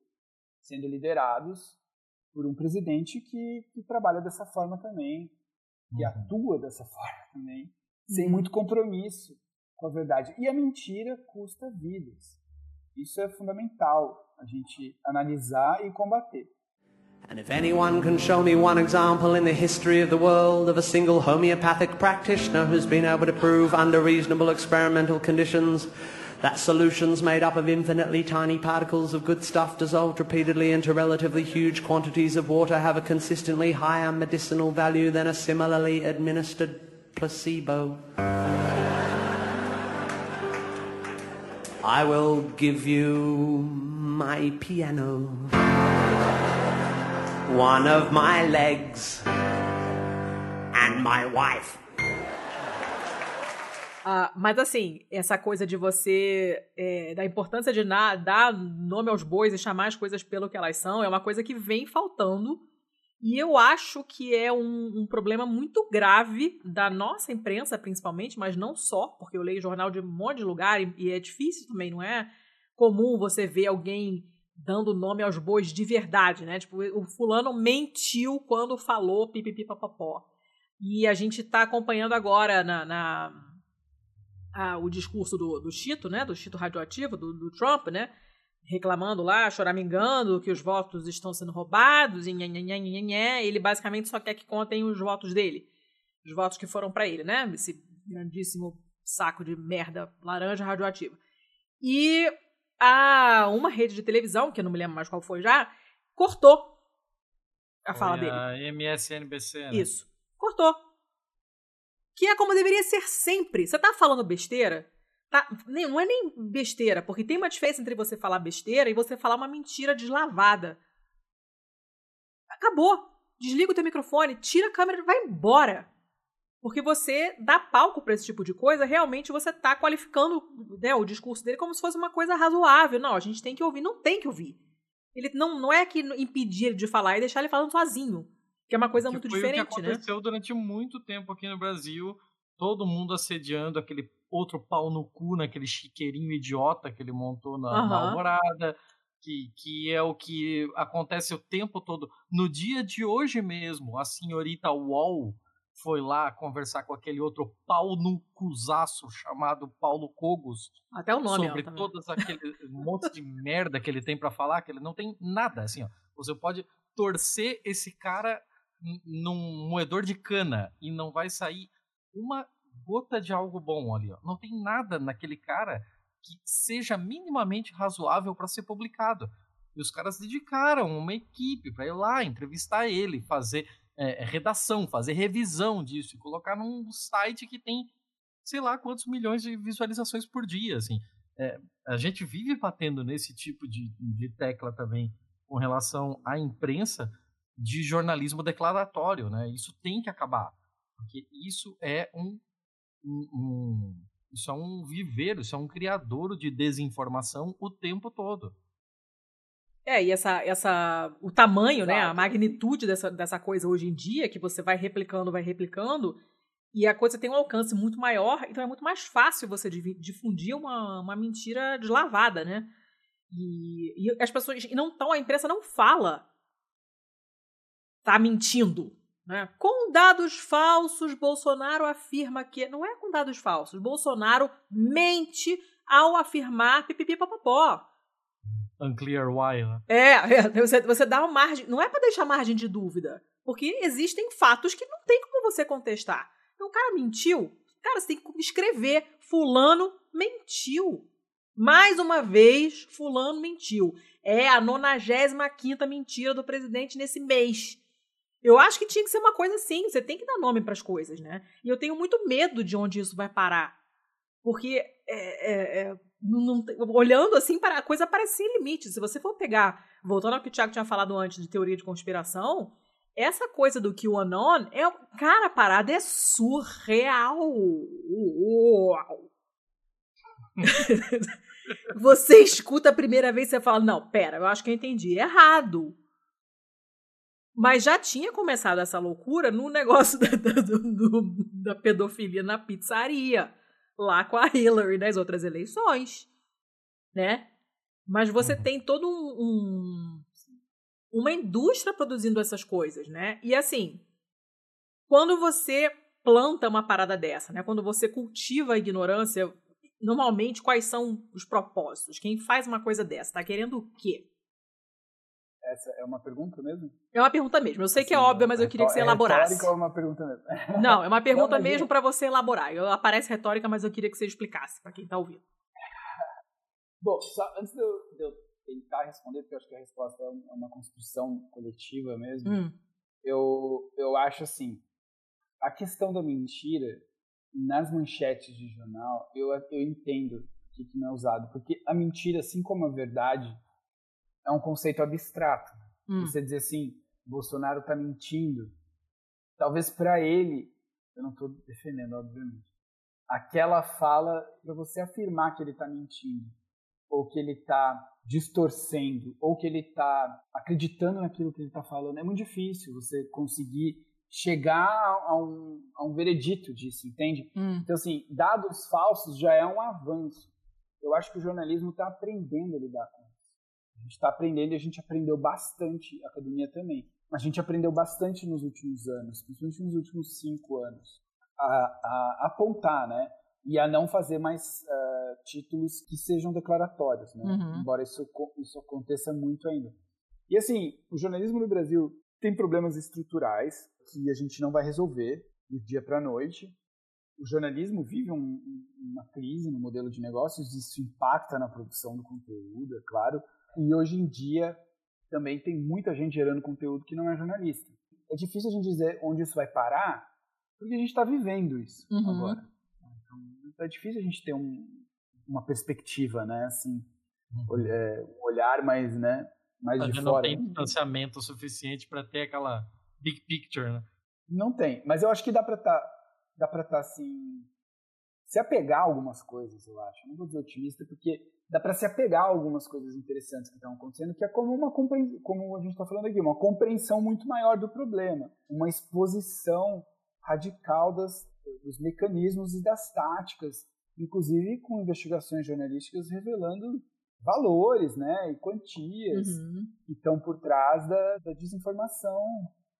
sendo liderados por um presidente que, que trabalha dessa forma também, que uhum. atua dessa [LAUGHS] forma também, sem uhum. muito compromisso com a verdade. E a mentira custa vidas. Isso é fundamental a gente analisar e combater. And if anyone can show me one example in the history of the world of a single homeopathic practitioner who's been able to prove under reasonable experimental conditions that solutions made up of infinitely tiny particles of good stuff dissolved repeatedly into relatively huge quantities of water have a consistently higher medicinal value than a similarly administered placebo. I will give you my piano, one of my legs, and my wife. Uh, mas assim, essa coisa de você. É, da importância de na, dar nome aos bois e chamar as coisas pelo que elas são, é uma coisa que vem faltando e eu acho que é um, um, problema muito grave da nossa imprensa, principalmente, mas não só, porque eu leio jornal de um monte de lugar e, e é difícil também, não é comum você ver alguém dando nome aos bois de verdade, né? Tipo, o fulano mentiu quando falou pipipipapapó. E a gente está acompanhando agora na, na a, o discurso do, do Chito, né? Do Chito radioativo, do, do Trump, né? reclamando lá, choramingando que os votos estão sendo roubados e ele basicamente só quer que contem os votos dele. Os votos que foram para ele, né? Esse grandíssimo saco de merda laranja radioativa. E a uma rede de televisão, que eu não me lembro mais qual foi já, cortou a foi fala a dele. A MSNBC, né? Isso. Cortou. Que é como deveria ser sempre. Você tá falando besteira? Tá, não é nem besteira, porque tem uma diferença entre você falar besteira e você falar uma mentira deslavada. Acabou. Desliga o teu microfone, tira a câmera e vai embora. Porque você dá palco para esse tipo de coisa, realmente você tá qualificando né, o discurso dele como se fosse uma coisa razoável. Não, a gente tem que ouvir, não tem que ouvir. Ele não, não é que impedir ele de falar e deixar ele falando sozinho. Que é uma coisa que muito foi diferente, o que aconteceu né? durante muito tempo aqui no Brasil. Todo mundo assediando aquele outro pau no cu naquele chiqueirinho idiota que ele montou na, uhum. na Alvorada, que, que é o que acontece o tempo todo. No dia de hoje mesmo, a senhorita Wall foi lá conversar com aquele outro pau no cusaço chamado Paulo Cogos. Até o nome. Sobre todos [LAUGHS] aquele monte de merda que ele tem para falar, que ele não tem nada. Assim, ó, você pode torcer esse cara num moedor de cana e não vai sair uma gota de algo bom ali. Ó. Não tem nada naquele cara que seja minimamente razoável para ser publicado. E os caras dedicaram uma equipe para ir lá entrevistar ele, fazer é, redação, fazer revisão disso e colocar num site que tem sei lá quantos milhões de visualizações por dia. Assim. É, a gente vive batendo nesse tipo de, de tecla também com relação à imprensa de jornalismo declaratório. Né? Isso tem que acabar. Porque isso é um um, um, isso é um viveiro, isso é um criador de desinformação o tempo todo. É, e essa, essa, o tamanho, Exato. né, a magnitude dessa, dessa coisa hoje em dia, que você vai replicando, vai replicando, e a coisa tem um alcance muito maior, então é muito mais fácil você difundir uma, uma mentira deslavada, né? E, e as pessoas e não estão, a imprensa não fala tá mentindo, né? Com dados falsos, Bolsonaro afirma que. Não é com dados falsos. Bolsonaro mente ao afirmar pipipipopopó. Unclear why, né? É, é você, você dá uma margem. Não é para deixar margem de dúvida. Porque existem fatos que não tem como você contestar. Então o cara mentiu. Cara, você tem que escrever. Fulano mentiu. Mais uma vez, Fulano mentiu. É a 95 mentira do presidente nesse mês. Eu acho que tinha que ser uma coisa assim, você tem que dar nome para as coisas, né? E eu tenho muito medo de onde isso vai parar. Porque é, é, é, não, olhando assim, para a coisa parece sem limite. Se você for pegar, voltando ao que o Thiago tinha falado antes de teoria de conspiração, essa coisa do QAnon é. Cara, a parada é surreal. Uau. [LAUGHS] você escuta a primeira vez e você fala: Não, pera, eu acho que eu entendi errado. Mas já tinha começado essa loucura no negócio [LAUGHS] da, da, do, da pedofilia na pizzaria, lá com a Hillary nas outras eleições, né? Mas você uhum. tem todo um, um, uma indústria produzindo essas coisas, né? E assim, quando você planta uma parada dessa, né? Quando você cultiva a ignorância, normalmente quais são os propósitos? Quem faz uma coisa dessa tá querendo o quê? Essa é uma pergunta mesmo? É uma pergunta mesmo. Eu sei que é óbvio, mas eu queria que você é elaborasse. É é uma pergunta mesmo? [LAUGHS] Não, é uma pergunta Não, mesmo para você elaborar. Eu, aparece retórica, mas eu queria que você explicasse para quem tá ouvindo. [LAUGHS] Bom, só antes de eu, de eu, tentar responder, porque eu acho que a resposta é uma é construção coletiva mesmo, hum. eu, eu acho assim, a questão da mentira, nas manchetes de jornal, eu, eu entendo que não é usado, porque a mentira, assim como a verdade, é um conceito abstrato. Hum. Você dizer assim, Bolsonaro está mentindo. Talvez para ele, eu não estou defendendo, obviamente, aquela fala para você afirmar que ele está mentindo, ou que ele está distorcendo, ou que ele está acreditando naquilo que ele está falando, é muito difícil você conseguir chegar a um, a um veredito disso, entende? Hum. Então, assim, dados falsos já é um avanço. Eu acho que o jornalismo está aprendendo a lidar com gente está aprendendo e a gente aprendeu bastante, a academia também. A gente aprendeu bastante nos últimos anos, principalmente nos últimos cinco anos, a, a apontar, né? E a não fazer mais uh, títulos que sejam declaratórios, né? Uhum. Embora isso, isso aconteça muito ainda. E assim, o jornalismo no Brasil tem problemas estruturais que a gente não vai resolver do dia para a noite. O jornalismo vive um, uma crise no modelo de negócios, isso impacta na produção do conteúdo, é claro. E hoje em dia também tem muita gente gerando conteúdo que não é jornalista. É difícil a gente dizer onde isso vai parar, porque a gente está vivendo isso uhum. agora. Então, é difícil a gente ter um, uma perspectiva, né? Assim, uhum. É, um olhar mais, né? mais de não fora. Não tem distanciamento suficiente para ter aquela big picture, né? Não tem, mas eu acho que dá para estar, tá, dá para estar tá, assim, se apegar a algumas coisas, eu acho. Não vou dizer otimista, porque dá para se apegar a algumas coisas interessantes que estão acontecendo, que é como uma como a gente está falando aqui, uma compreensão muito maior do problema, uma exposição radical das, dos mecanismos e das táticas, inclusive com investigações jornalísticas revelando valores, né, e quantias uhum. que estão por trás da, da, desinformação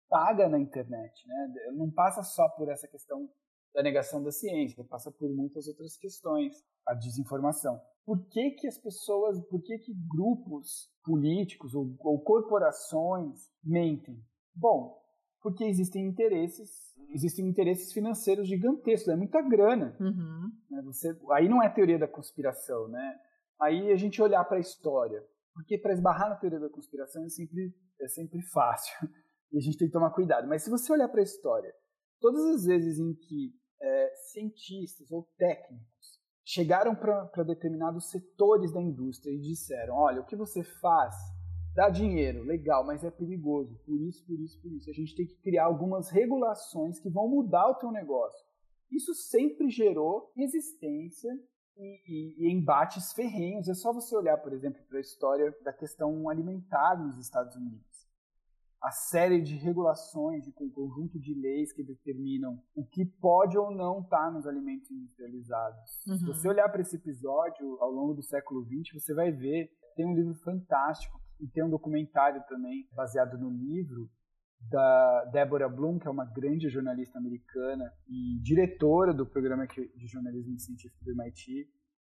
paga na internet, né? Não passa só por essa questão da negação da ciência, passa por muitas outras questões, a desinformação. Por que que as pessoas, por que que grupos políticos ou, ou corporações mentem? Bom, porque existem interesses, existem interesses financeiros gigantescos, é muita grana. Uhum. Né? Você, aí não é teoria da conspiração, né? aí a gente olhar para a história. Porque para esbarrar na teoria da conspiração é sempre, é sempre fácil. [LAUGHS] E a gente tem que tomar cuidado. Mas se você olhar para a história, todas as vezes em que é, cientistas ou técnicos chegaram para determinados setores da indústria e disseram: olha, o que você faz dá dinheiro, legal, mas é perigoso, por isso, por isso, por isso. A gente tem que criar algumas regulações que vão mudar o teu negócio. Isso sempre gerou resistência e, e, e, embates ferrenhos. É só você olhar, por exemplo, para a história da questão alimentar nos Estados Unidos. A série de regulações, de um conjunto de leis que determinam o que pode ou não estar tá nos alimentos industrializados. Uhum. Se você olhar para esse episódio ao longo do século XX, você vai ver, tem um livro fantástico e tem um documentário também baseado no livro da Deborah Bloom, que é uma grande jornalista americana e diretora do programa de jornalismo científico do MIT.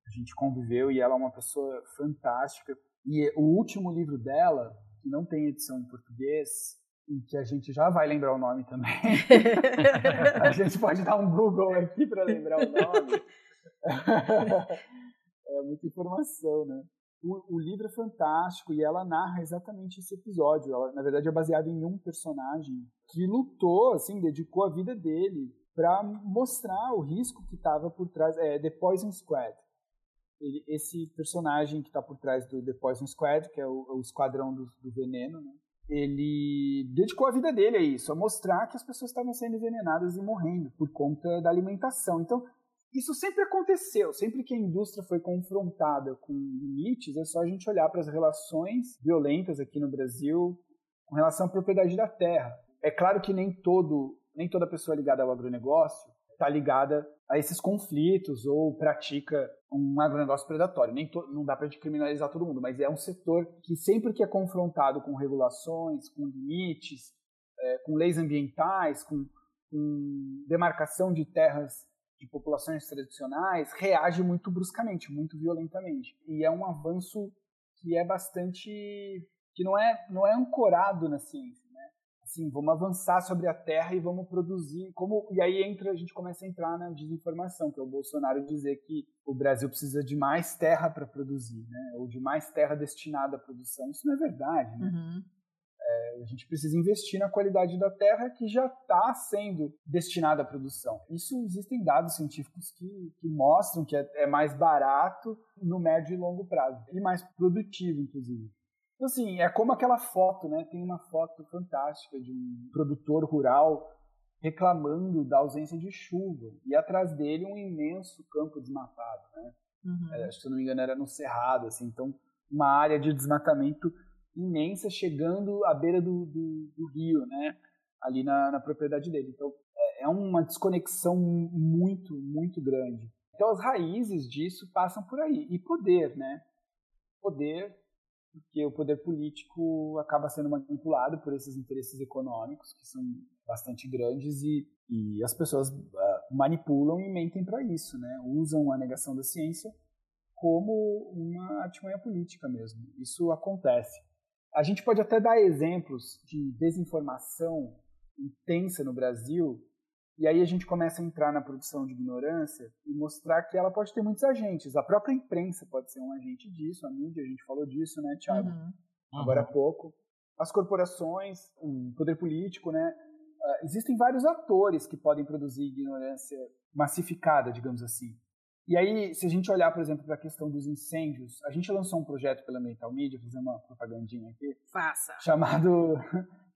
A gente conviveu e ela é uma pessoa fantástica. E o último livro dela, que não tem edição em português, e que a gente já vai lembrar o nome também. [LAUGHS] a gente pode dar um Google aqui para lembrar o nome. é muita informação, né? o, o, livro é fantástico e ela narra exatamente esse episódio. Ela, na verdade, é baseado em um personagem que lutou, assim, dedicou a vida dele para mostrar o risco que estava por trás. É The Poison Squad. Ele, esse personagem que está por trás do The Poison Squad, que é o, o esquadrão do, do veneno, né? ele dedicou a vida dele a isso, a mostrar que as pessoas estavam sendo envenenadas e morrendo por conta da alimentação. Então, isso sempre aconteceu, sempre que a indústria foi confrontada com limites, é só a gente olhar para as relações violentas aqui no Brasil com relação à propriedade da terra. É claro que nem todo, nem toda pessoa ligada ao agronegócio está ligada a esses conflitos ou pratica um agronegócio predatório. Nem to, não dá para criminalizar todo mundo, mas é um setor que sempre que é confrontado com regulações, com limites, é, com leis ambientais, com, com demarcação de terras de populações tradicionais, reage muito bruscamente, muito violentamente. E é um avanço que é bastante que não é não é ancorado na ciência assim, vamos avançar sobre a Terra e vamos produzir. Como e aí entra a gente começa a entrar na desinformação, que é o Bolsonaro dizer que o Brasil precisa de mais terra para produzir, né? Ou de mais terra destinada à produção. Isso não é verdade, né? Uhum. É, a gente precisa investir na qualidade da terra que já está sendo destinada à produção. Isso existem dados científicos que, que mostram que é, é mais barato no médio e longo prazo e mais produtivo, inclusive. Então, assim, é como aquela foto, né? Tem uma foto fantástica de um produtor rural reclamando da ausência de chuva e atrás dele um imenso campo desmatado, né? Uhum. É, se eu não me engano era no Cerrado, assim, então uma área de desmatamento imensa chegando à beira do, do, do rio, né? Ali na, na, propriedade dele. Então é, é uma desconexão muito, muito grande. Então as raízes disso passam por aí. E poder, né? Poder porque o poder político acaba sendo manipulado por esses interesses econômicos que são bastante grandes e, e as pessoas uh, manipulam e mentem para isso, né? Usam a negação da ciência como uma artimanha política mesmo. Isso acontece. A gente pode até dar exemplos de desinformação intensa no Brasil e aí a gente começa a entrar na produção de ignorância e mostrar que ela pode ter muitos agentes. A própria imprensa pode ser um agente disso, a mídia, a gente falou disso, né, Thiago? Uhum. Agora há pouco. As corporações, o poder político, né? Uh, existem vários atores que podem produzir ignorância massificada, digamos assim. E aí, se a gente olhar, por exemplo, para a questão dos incêndios, a gente lançou um projeto pela Mental Media, fazer uma propagandinha aqui. Faça. Chamado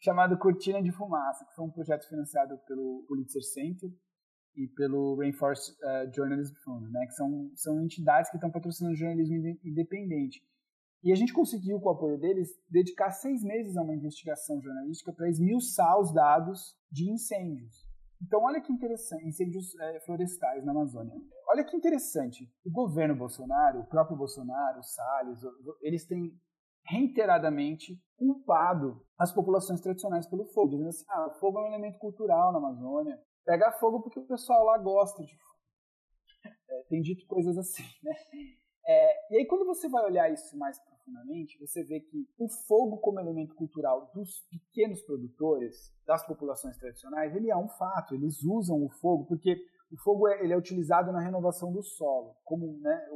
chamado Cortina de Fumaça, que foi um projeto financiado pelo Pulitzer Center e pelo Rainforest uh, Journalism Fund, né, que são, são entidades que estão patrocinando jornalismo independente. E a gente conseguiu, com o apoio deles, dedicar seis meses a uma investigação jornalística para esmiuçar os dados de incêndios. Então, olha que interessante, incêndios é, florestais na Amazônia. Olha que interessante, o governo Bolsonaro, o próprio Bolsonaro, o Salles, eles têm reiteradamente culpado as populações tradicionais pelo fogo, dizendo assim: ah, o fogo é um elemento cultural na Amazônia. Pega fogo porque o pessoal lá gosta de fogo. [LAUGHS] É, tem dito coisas assim, né? É, e aí, quando você vai olhar isso mais profundamente, você vê que o fogo como elemento cultural dos pequenos produtores, das populações tradicionais, ele é um fato. Eles usam o fogo porque o fogo é, ele é utilizado na renovação do solo, como né,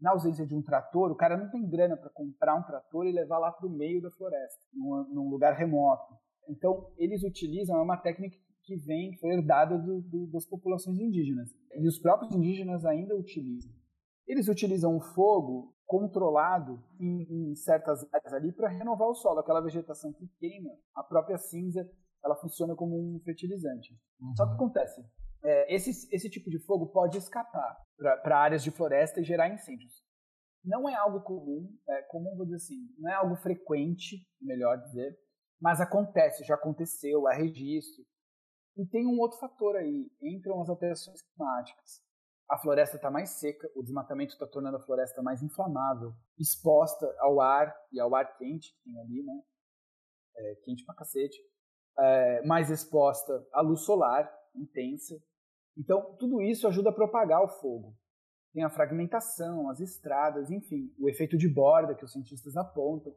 na ausência de um trator, o cara não tem grana para comprar um trator e levar lá para o meio da floresta, num, num, lugar remoto. Então, eles utilizam, é uma técnica que vem, foi herdada do, do, das populações indígenas. E os próprios indígenas ainda utilizam. Eles utilizam o fogo controlado em, em certas áreas ali para renovar o solo. Aquela vegetação que queima, a própria cinza, ela funciona como um fertilizante. Uhum. Só que acontece, é, esse, esse tipo de fogo pode escapar para áreas de floresta e gerar incêndios. Não é algo comum, é comum, vou dizer assim, não é algo frequente, melhor dizer, mas acontece, já aconteceu, há registro. E tem um outro fator aí, entram as alterações climáticas. A floresta está mais seca, o desmatamento está tornando a floresta mais inflamável, exposta ao ar e ao ar quente que tem ali, né? É, quente pra cacete. É, mais exposta à luz solar intensa, então, tudo isso ajuda a propagar o fogo. Tem a fragmentação, as estradas, enfim, o efeito de borda que os cientistas apontam.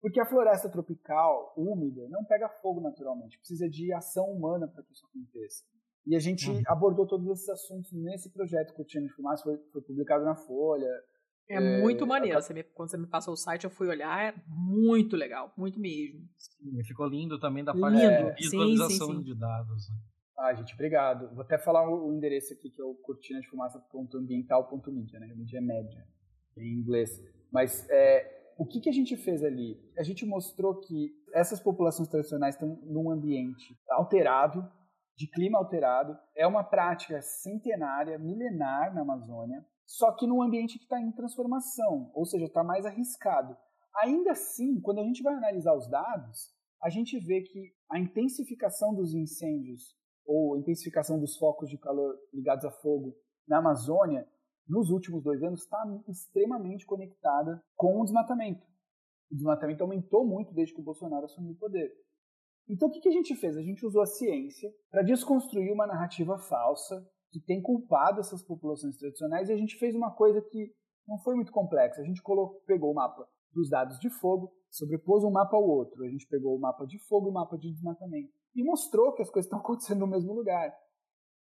Porque a floresta tropical, úmida, não pega fogo naturalmente, precisa de ação humana para que isso aconteça. E a gente uhum. abordou todos esses assuntos nesse projeto Cortina de Fumaça, foi, foi publicado na Folha. É, é muito maneiro. Você me, quando você me passou o site, eu fui olhar, é muito legal, muito mesmo. Sim, ficou lindo também da parte de visualização sim, sim, sim. de dados. Ah, gente, obrigado. Vou até falar o endereço aqui, que é o cortina de fumaça.ambiental.media, né? Mídia é média, em inglês. Mas é, o que, que a gente fez ali? A gente mostrou que essas populações tradicionais estão num ambiente alterado, de clima alterado, é uma prática centenária, milenar na Amazônia, só que num ambiente que está em transformação, ou seja, está mais arriscado. Ainda assim, quando a gente vai analisar os dados, a gente vê que a intensificação dos incêndios ou intensificação dos focos de calor ligados a fogo na Amazônia, nos últimos dois anos, está extremamente conectada com o desmatamento. O desmatamento aumentou muito desde que o Bolsonaro assumiu o poder. Então, o que a gente fez? A gente usou a ciência para desconstruir uma narrativa falsa que tem culpado essas populações tradicionais e a gente fez uma coisa que não foi muito complexa. A gente colocou, pegou o mapa dos dados de fogo, sobrepôs um mapa ao outro. A gente pegou o mapa de fogo e o mapa de desmatamento e mostrou que as coisas estão acontecendo no mesmo lugar.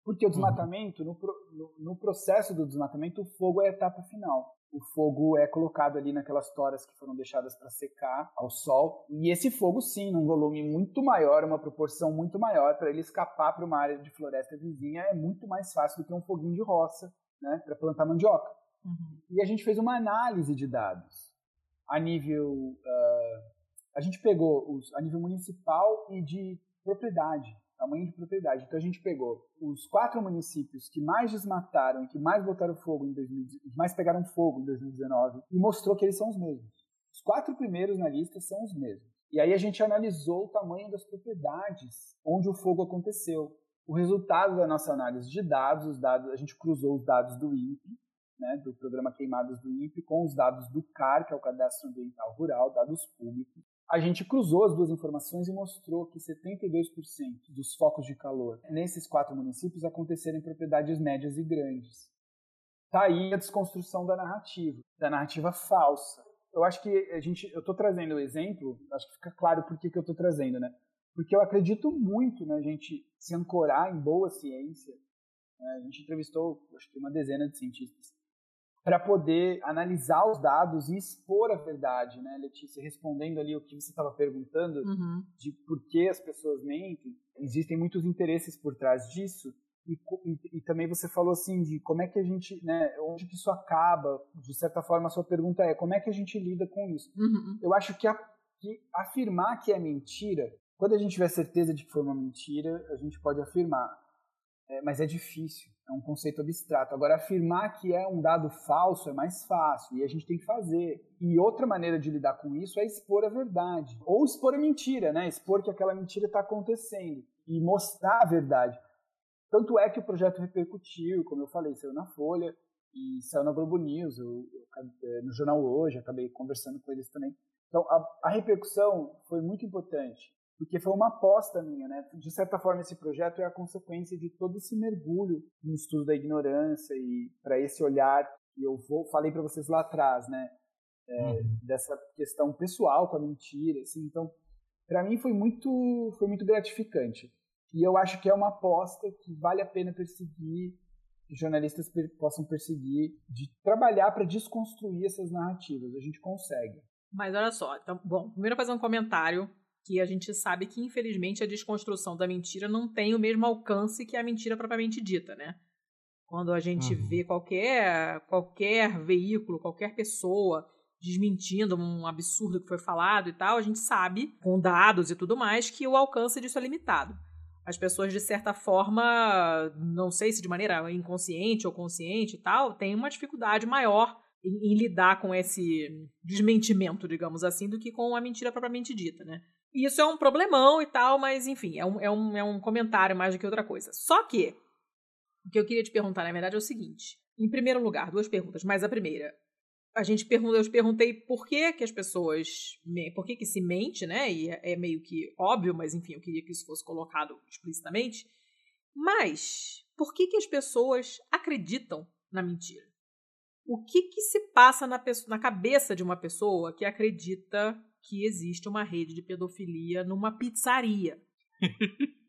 Porque o uhum. desmatamento, no, no, no, processo do desmatamento, o fogo é a etapa final. O fogo é colocado ali naquelas toras que foram deixadas para secar ao sol. E esse fogo, sim, num volume muito maior, uma proporção muito maior, para ele escapar para uma área de floresta vizinha, é muito mais fácil do que um foguinho de roça né, para plantar mandioca. Uhum. E a gente fez uma análise de dados a nível. Uh, a gente pegou os, a nível municipal e de propriedade tamanho de propriedade. Então a gente pegou os quatro municípios que mais desmataram e que mais botaram fogo em 2019, mais pegaram fogo em 2019 e mostrou que eles são os mesmos. Os quatro primeiros na lista são os mesmos. E aí a gente analisou o tamanho das propriedades onde o fogo aconteceu. O resultado da nossa análise de dados, os dados, a gente cruzou os dados do INPE, né, do programa Queimadas do INPE, com os dados do CAR, que é o Cadastro Ambiental Rural, dados públicos, a gente cruzou as duas informações e mostrou que 72% dos focos de calor nesses quatro municípios aconteceram em propriedades médias e grandes. Está aí a desconstrução da narrativa, da narrativa falsa. Eu acho que a gente, eu estou trazendo o exemplo, acho que fica claro por que, que eu estou trazendo, né? Porque eu acredito muito na gente se ancorar em boa ciência. Né? A gente entrevistou, acho que uma dezena de cientistas para poder analisar os dados e expor a verdade, né, Letícia? Respondendo ali o que você estava perguntando, uhum. de por que as pessoas mentem, existem muitos interesses por trás disso. E, e, e, também você falou assim de como é que a gente, né, onde que isso acaba? De certa forma, a sua pergunta é como é que a gente lida com isso? Uhum. Eu acho que, a, que afirmar que é mentira, quando a gente tiver certeza de que foi uma mentira, a gente pode afirmar. É, mas é difícil é um conceito abstrato. Agora, afirmar que é um dado falso é mais fácil e a gente tem que fazer. E outra maneira de lidar com isso é expor a verdade. Ou expor a mentira, né? Expor que aquela mentira está acontecendo e mostrar a verdade. Tanto é que o projeto repercutiu, como eu falei, saiu na Folha e saiu na Globo News, eu, eu, é, no Jornal Hoje, acabei conversando com eles também. Então, a, a repercussão foi muito importante porque foi uma aposta minha, né? De certa forma, esse projeto é a consequência de todo esse mergulho no estudo da ignorância e para esse olhar que eu vou, falei para vocês lá atrás, né? É, uhum. Dessa questão pessoal com a mentira, assim. Então, para mim foi muito, foi muito gratificante. E eu acho que é uma aposta que vale a pena perseguir, que jornalistas per possam perseguir, de trabalhar para desconstruir essas narrativas. A gente consegue. Mas olha só, então, bom, primeiro fazer um comentário que a gente sabe que, infelizmente, a desconstrução da mentira não tem o mesmo alcance que a mentira propriamente dita, né? Quando a gente uhum. vê qualquer, qualquer veículo, qualquer pessoa desmentindo um absurdo que foi falado e tal, a gente sabe, com dados e tudo mais, que o alcance disso é limitado. As pessoas, de certa forma, não sei se de maneira inconsciente ou consciente e tal, têm uma dificuldade maior em, em lidar com esse desmentimento, digamos assim, do que com a mentira propriamente dita, né? Isso é um problemão e tal, mas enfim, é um, é um, é um comentário mais do que outra coisa. Só que, o que eu queria te perguntar, na verdade, é o seguinte. Em primeiro lugar, duas perguntas, mas a primeira. A gente pergunta, eu te perguntei por que, que as pessoas. Por que, que se mente, né? E é, é meio que óbvio, mas enfim, eu queria que isso fosse colocado explicitamente. Mas, por que, que as pessoas acreditam na mentira? O que, que se passa na, na cabeça de uma pessoa que acredita que existe uma rede de pedofilia numa pizzaria. [LAUGHS]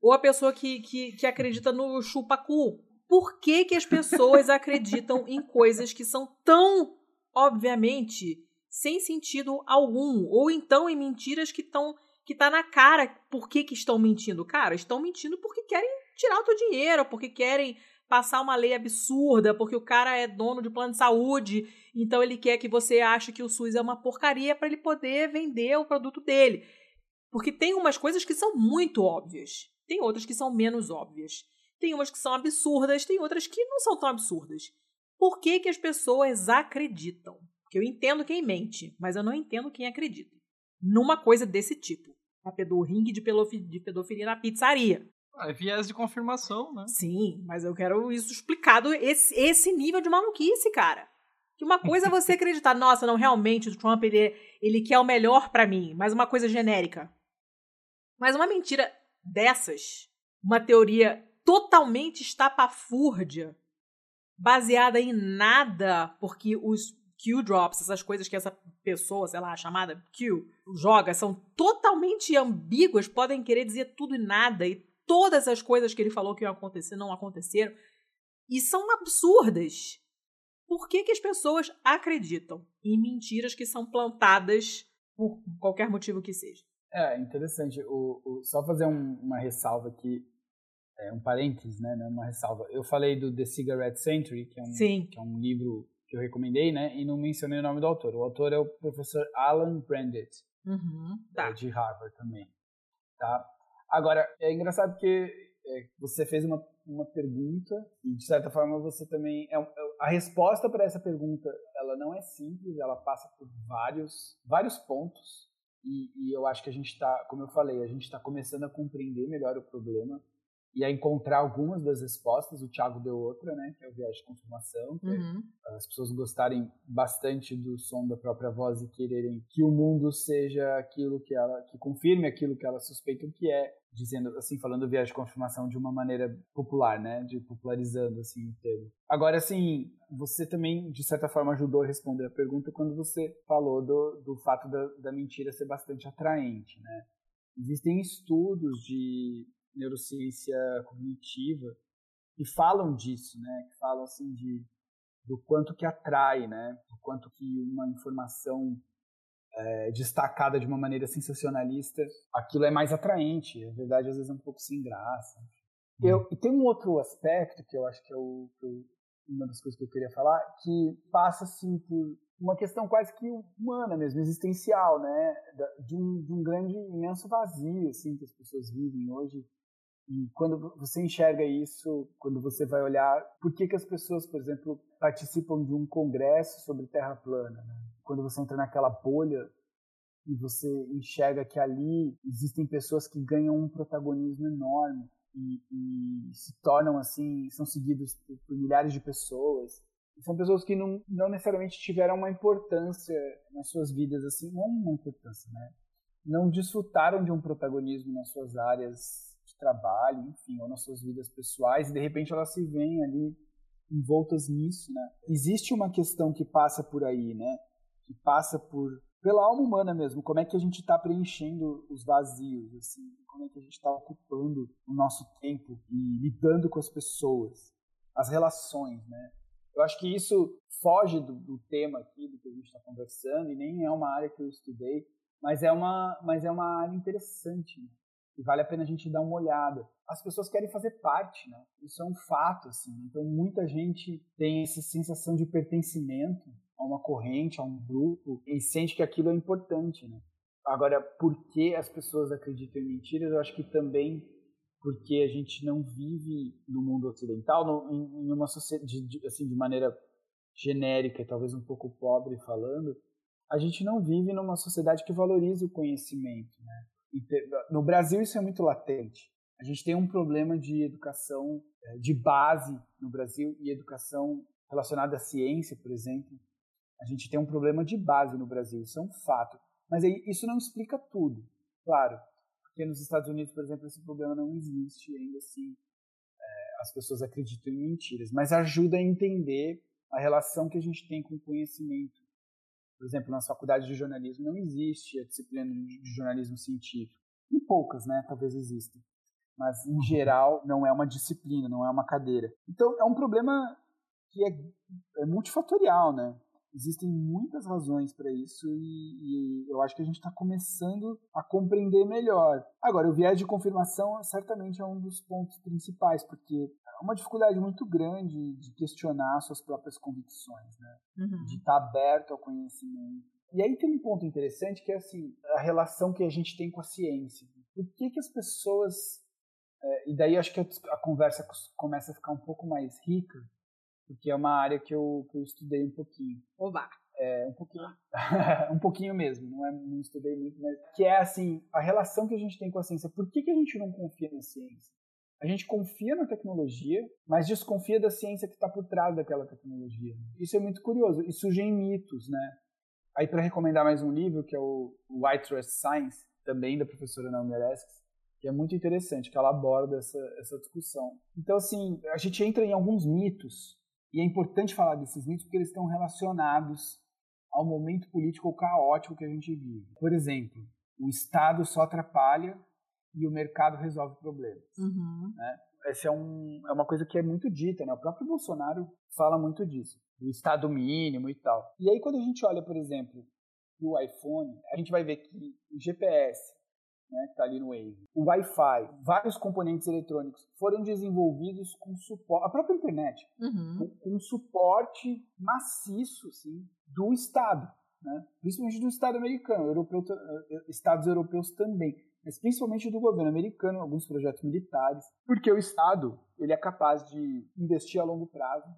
Ou a pessoa que, que, que acredita no chupacu. Por que, que as pessoas [LAUGHS] acreditam em coisas que são tão, obviamente, sem sentido algum? Ou então em mentiras que estão que tá na cara por que, que estão mentindo. Cara, estão mentindo porque querem tirar o teu dinheiro, porque querem passar uma lei absurda, porque o cara é dono de plano de saúde, então ele quer que você ache que o SUS é uma porcaria para ele poder vender o produto dele. Porque tem umas coisas que são muito óbvias, tem outras que são menos óbvias. Tem umas que são absurdas, tem outras que não são tão absurdas. Por que, que as pessoas acreditam? Porque eu entendo quem mente, mas eu não entendo quem acredita. Numa coisa desse tipo. A pedorringue de pedofilia na pizzaria. É viés de confirmação, né? Sim, mas eu quero isso explicado, esse, esse nível de maluquice, cara. Que uma coisa é você acreditar, [LAUGHS] nossa, não, realmente, o Trump, ele, ele quer o melhor para mim, mas uma coisa genérica. Mas uma mentira dessas, uma teoria totalmente estapafúrdia, baseada em nada, porque os Q-drops, essas coisas que essa pessoa, sei lá, chamada Q, joga, são totalmente ambíguas, podem querer dizer tudo e nada, e todas as coisas que ele falou que iam acontecer não aconteceram, e são absurdas. Por que, que as pessoas acreditam em mentiras que são plantadas por qualquer motivo que seja? É, interessante. O, o só fazer um, uma ressalva aqui, é, um parênteses, né, uma ressalva. Eu falei do The Cigarette Century, que é um. Que é um livro que eu recomendei, né, e não mencionei o nome do autor. O autor é o professor Alan Brandt, uhum, tá. de Harvard também. Tá? Agora, é engraçado porque é, você fez uma, uma pergunta e, de certa forma, você também... É, é a resposta para essa pergunta, ela não é simples, ela passa por vários, vários pontos e, e, eu acho que a gente está, como eu falei, a gente está começando a compreender melhor o problema e a encontrar algumas das respostas. O Thiago deu outra, né, que é o viés de confirmação, que é uhum. é as pessoas gostarem bastante do som da própria voz e quererem que o mundo seja aquilo que ela, que confirme aquilo que elas suspeitam que é, dizendo assim, falando viés de confirmação de uma maneira popular, né, de popularizando assim o termo. Agora, assim, você também de certa forma ajudou a responder a pergunta quando você falou do, do fato da, da mentira ser bastante atraente, né? Existem estudos de neurociência cognitiva que falam disso, né? Que falam assim de do quanto que atrai, né? Do quanto que uma informação é, destacada de uma maneira sensacionalista, aquilo é mais atraente. A verdade às vezes é um pouco sem graça. Hum. Eu, e tem um outro aspecto que eu acho que é o, que uma das coisas que eu queria falar, que passa assim por uma questão quase que humana mesmo, existencial, né? De um, de um grande, imenso vazio assim que as pessoas vivem hoje e quando você enxerga isso, quando você vai olhar, por que, que as pessoas, por exemplo, participam de um congresso sobre terra plana? Né? Quando você entra naquela bolha e você enxerga que ali existem pessoas que ganham um protagonismo enorme e, e se tornam assim, são seguidos por, por milhares de pessoas. São pessoas que não, não necessariamente tiveram uma importância nas suas vidas, assim, não uma importância, né? Não desfrutaram de um protagonismo nas suas áreas de trabalho, enfim, ou nas suas vidas pessoais, e de repente elas se veem ali envoltas nisso, né? Existe uma questão que passa por aí, né? Que passa por pela alma humana mesmo, como é que a gente está preenchendo os vazios, assim, como é que a gente está ocupando o nosso tempo e lidando com as pessoas, as relações, né? Eu acho que isso foge do, do tema aqui do que a gente está conversando e nem é uma área que eu estudei, mas é uma, mas é uma área interessante. Né? e vale a pena a gente dar uma olhada. As pessoas querem fazer parte, né? Isso é um fato, assim. Então, muita gente tem essa sensação de pertencimento a uma corrente, a um grupo, e sente que aquilo é importante, né? Agora, por que as pessoas acreditam em mentiras? Eu acho que também porque a gente não vive no mundo ocidental, no, em, em, uma sociedade, assim, de maneira genérica, talvez um pouco pobre falando, a gente não vive numa sociedade que valoriza o conhecimento, né? No Brasil isso é muito latente. A gente tem um problema de educação é, de base no Brasil e educação relacionada à ciência, por exemplo. A gente tem um problema de base no Brasil, isso é um fato. Mas aí, isso não explica tudo, claro. Porque nos Estados Unidos, por exemplo, esse problema não existe ainda assim. É, as pessoas acreditam em mentiras, mas ajuda a entender a relação que a gente tem com o conhecimento por exemplo, nas faculdades de jornalismo não existe a disciplina de jornalismo científico. E poucas, né? Talvez existam. Mas, em geral, não é uma disciplina, não é uma cadeira. Então, é um problema que é, é multifatorial, né? Existem muitas razões para isso e, e, eu acho que a gente está começando a compreender melhor. Agora, o viés de confirmação certamente é um dos pontos principais, porque é uma dificuldade muito grande de questionar suas próprias convicções, né? Uhum. De estar tá aberto ao conhecimento. E aí tem um ponto interessante que é assim, a relação que a gente tem com a ciência. Por que, que as pessoas. É, e daí acho que a, conversa começa a ficar um pouco mais rica, porque é uma área que eu, que eu estudei um pouquinho. Oba! É, um pouquinho. [LAUGHS] um pouquinho mesmo, não, é, não estudei muito, mas. Que é assim, a relação que a gente tem com a ciência. Por que, que a gente não confia na ciência? A gente confia na tecnologia, mas desconfia da ciência que está por trás daquela tecnologia. Isso é muito curioso. E surgem mitos, né? Aí, para recomendar mais um livro, que é o White Trust Science, também da professora Naomi Oreskes, que é muito interessante, que ela aborda essa, essa discussão. Então, assim, a gente entra em alguns mitos, e é importante falar desses mitos porque eles estão relacionados ao momento político caótico que a gente vive. Por exemplo, o Estado só atrapalha e o mercado resolve problemas. Uhum. Né? Essa é, um, é uma coisa que é muito dita, né? O próprio Bolsonaro fala muito disso, do Estado mínimo e tal. E aí, quando a gente olha, por exemplo, o iPhone, a gente vai ver que o GPS, né, que está ali no Wave, o Wi-Fi, vários componentes eletrônicos foram desenvolvidos com suporte, a própria internet, uhum. com, com suporte maciço, assim, do Estado, né? principalmente do Estado americano, europeu, eh, Estados europeus também mas principalmente do governo americano, alguns projetos militares, porque o Estado ele é capaz de investir a longo prazo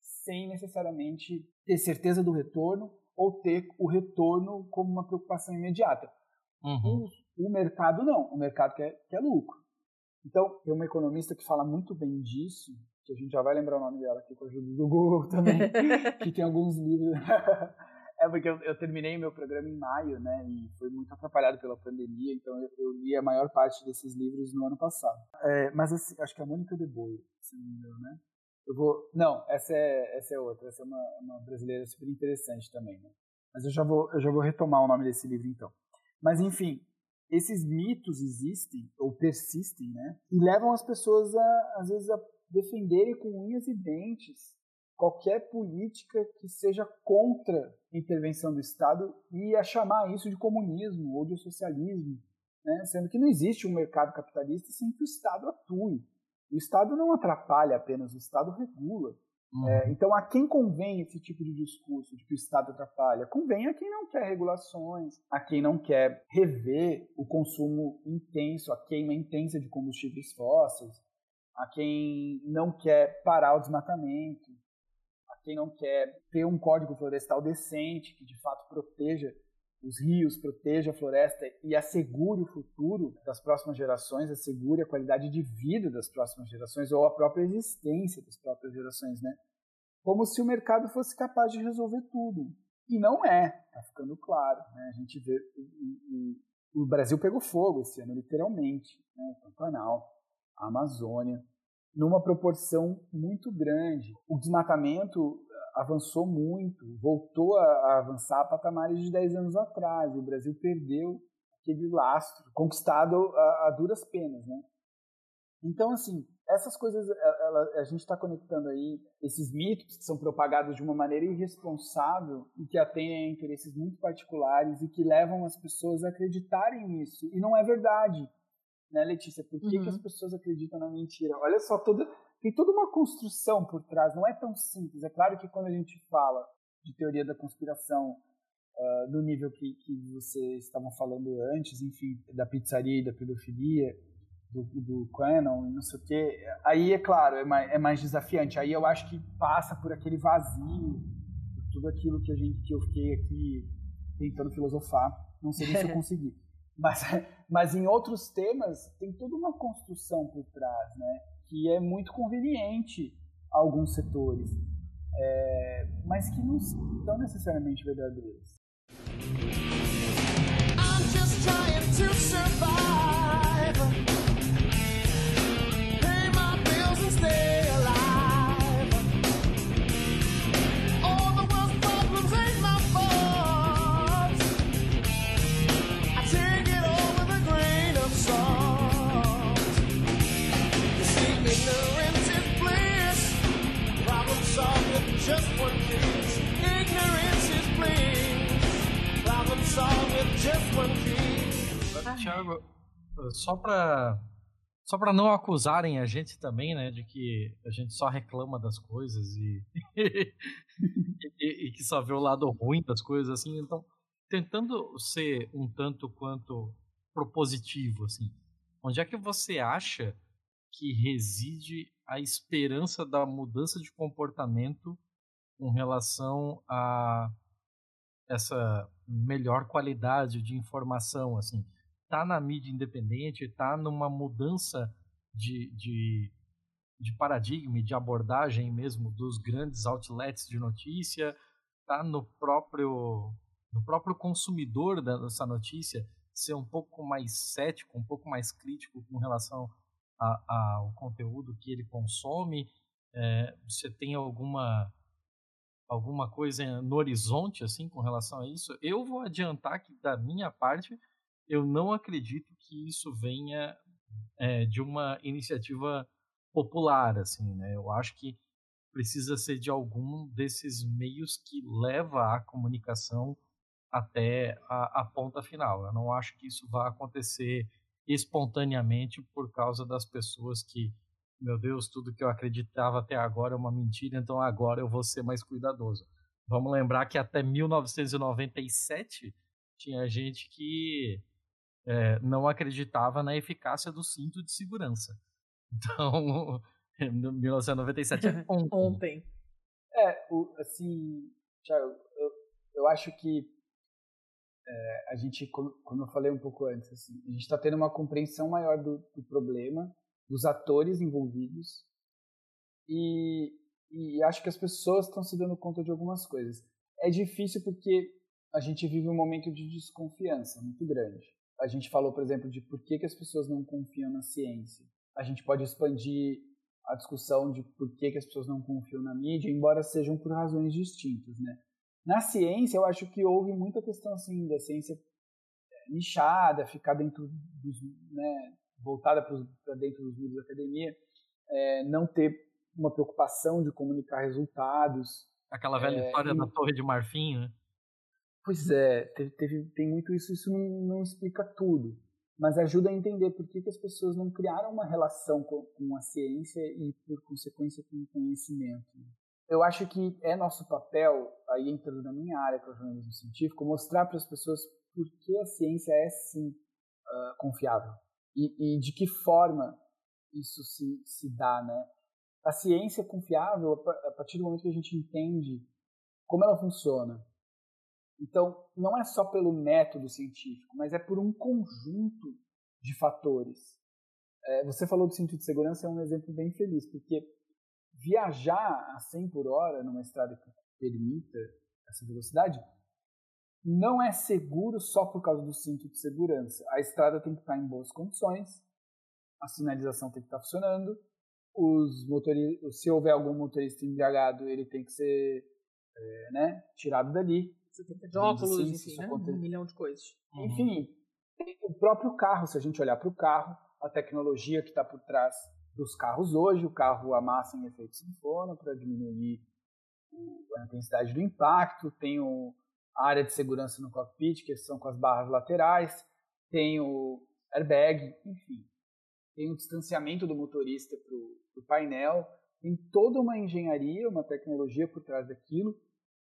sem necessariamente ter certeza do retorno ou ter o retorno como uma preocupação imediata. Uhum. O, mercado não, o mercado quer, quer lucro. Então, tem uma economista que fala muito bem disso, que a gente já vai lembrar o nome dela aqui com a ajuda do Google [LAUGHS] também, [LAUGHS] que tem alguns livros [LAUGHS] é porque eu, eu, terminei meu programa em maio, né? E foi muito atrapalhado pela pandemia, então eu, eu li a maior parte desses livros no ano passado. É, mas assim, acho que é a Mônica de Boio, se não me engano, né? Eu vou. Não, essa é, essa é outra. Essa é uma, uma brasileira super interessante também, né? Mas eu já vou, eu já vou retomar o nome desse livro então. Mas enfim, esses mitos existem ou persistem, né? E levam as pessoas a, às vezes, a defenderem com unhas e dentes qualquer política que seja contra a intervenção do Estado e a chamar isso de comunismo ou de socialismo, né? sendo que não existe um mercado capitalista sem que o Estado atue. O Estado não atrapalha apenas, o Estado regula. Uhum. É, então, a quem convém esse tipo de discurso de que o Estado atrapalha? Convém a quem não quer regulações, a quem não quer rever o consumo intenso, a queima intensa de combustíveis fósseis, a quem não quer parar o desmatamento, quem não quer ter um código florestal decente, que de fato proteja os rios, proteja a floresta e assegure o futuro das próximas gerações, assegure a qualidade de vida das próximas gerações ou a própria existência das próprias gerações, né? Como se o mercado fosse capaz de resolver tudo. E não é, tá ficando claro. Né? A gente vê o, o, o Brasil pegou fogo esse ano, literalmente, né? o Pantanal, a Amazônia, numa proporção muito grande. O desmatamento eh, avançou muito, voltou a, avançar a patamares de 10 anos atrás. O Brasil perdeu aquele lastro conquistado a, a duras penas, né? Então, assim, essas coisas, eh, ela, a gente está conectando aí esses mitos que são propagados de uma maneira irresponsável e que atendem a interesses muito particulares e que levam as pessoas a acreditarem nisso. E não é verdade né, Letícia? Por que, uhum. que as uhum. pessoas acreditam na mentira? Olha só, toda, tem toda uma construção por trás, não é tão simples. É claro que quando a gente fala de teoria da conspiração uh, no nível que, que vocês estavam falando antes, enfim, da pizzaria e da pedofilia, do, do Canon, não sei o quê, aí é claro, é mais, é mais desafiante. Aí eu acho que passa por aquele vazio, tudo aquilo que a gente que eu fiquei aqui tentando filosofar. Não sei se eu [LAUGHS] consegui. Mas, [LAUGHS] mas em outros temas tem toda uma construção por trás, né? Que é muito conveniente a alguns setores, é, mas que não são necessariamente verdadeiras. I'm just trying to survive. Just one. Ignorance is bliss. Problem solved with just one. Thiago, só pra só para não acusarem a gente também, né, de que a gente só reclama das coisas e, [LAUGHS] e, e, que só vê o lado ruim das coisas, assim. Então, tentando ser um tanto quanto propositivo, assim, onde é que você acha que reside a esperança da mudança de comportamento com relação a essa melhor qualidade de informação, assim, tá na mídia independente, tá numa mudança de, de, de paradigma de abordagem mesmo dos grandes outlets de notícia, está no próprio, no próprio consumidor dessa notícia ser um pouco mais cético, um pouco mais crítico com relação ao conteúdo que ele consome. É, você tem alguma alguma coisa no horizonte assim com relação a isso? Eu vou adiantar que da minha parte eu não acredito que isso venha é, de uma iniciativa popular, assim, né? Eu acho que precisa ser de algum desses meios que leva a comunicação até a, a ponta final. Eu não acho que isso vá acontecer espontaneamente por causa das pessoas que, meu Deus, tudo que eu acreditava até agora é uma mentira, então agora eu vou ser mais cuidadoso. Vamos lembrar que até 1997 tinha gente que é, não acreditava na eficácia do cinto de segurança. [LAUGHS] Então, [LAUGHS] 1997 é [LAUGHS] ontem. ontem. É, o, assim, Thiago, eu, eu acho que é, a gente, como, como eu falei um pouco antes, assim, a gente está tendo uma compreensão maior do, do, problema, dos atores envolvidos, e, e acho que as pessoas estão se dando conta de algumas coisas. É difícil porque a gente vive um momento de desconfiança muito grande. A gente falou, por exemplo, de por que, que as pessoas não confiam na ciência. A gente pode expandir a discussão de por que, que as pessoas não confiam na mídia, embora sejam por razões distintas, né? Na ciência, eu acho que houve muita questão assim da ciência é, nichada, ficar dentro dos, né, voltada para dentro dos muros da academia, é, não ter uma preocupação de comunicar resultados. Aquela velha é, história e... da Torre de Marfim, né? Pois é, teve, teve, tem muito isso, isso não, não, explica tudo, mas ajuda a entender por que, que as pessoas não criaram uma relação com, com a ciência e, por consequência, com o conhecimento. Eu acho que é nosso papel, aí entrando na minha área, que é o jornalismo científico, mostrar para as pessoas por que a ciência é, sim, uh, confiável e, e, de que forma isso se, se dá, né? A ciência é confiável a partir do momento que a gente entende como ela funciona, então, não é só pelo método científico, mas é por um conjunto de fatores. É, você falou do cinto de segurança, é um exemplo bem feliz, porque viajar a 100 por hora numa estrada que permita essa velocidade não é seguro só por causa do cinto de segurança. A estrada tem que estar em boas condições, a sinalização tem que estar funcionando, os se houver algum motorista embriagado, ele tem que ser é, né, tirado dali. Você tem que ter óculos, assim, enfim, né? um milhão de coisas. Uhum. Enfim, o próprio carro, se a gente olhar para o carro, a tecnologia que está por trás dos carros hoje, o carro amassa em efeito sinfono para diminuir a intensidade do impacto, tem a área de segurança no cockpit, que são com as barras laterais, tem o airbag, enfim, tem o distanciamento do motorista para o painel, tem toda uma engenharia, uma tecnologia por trás daquilo,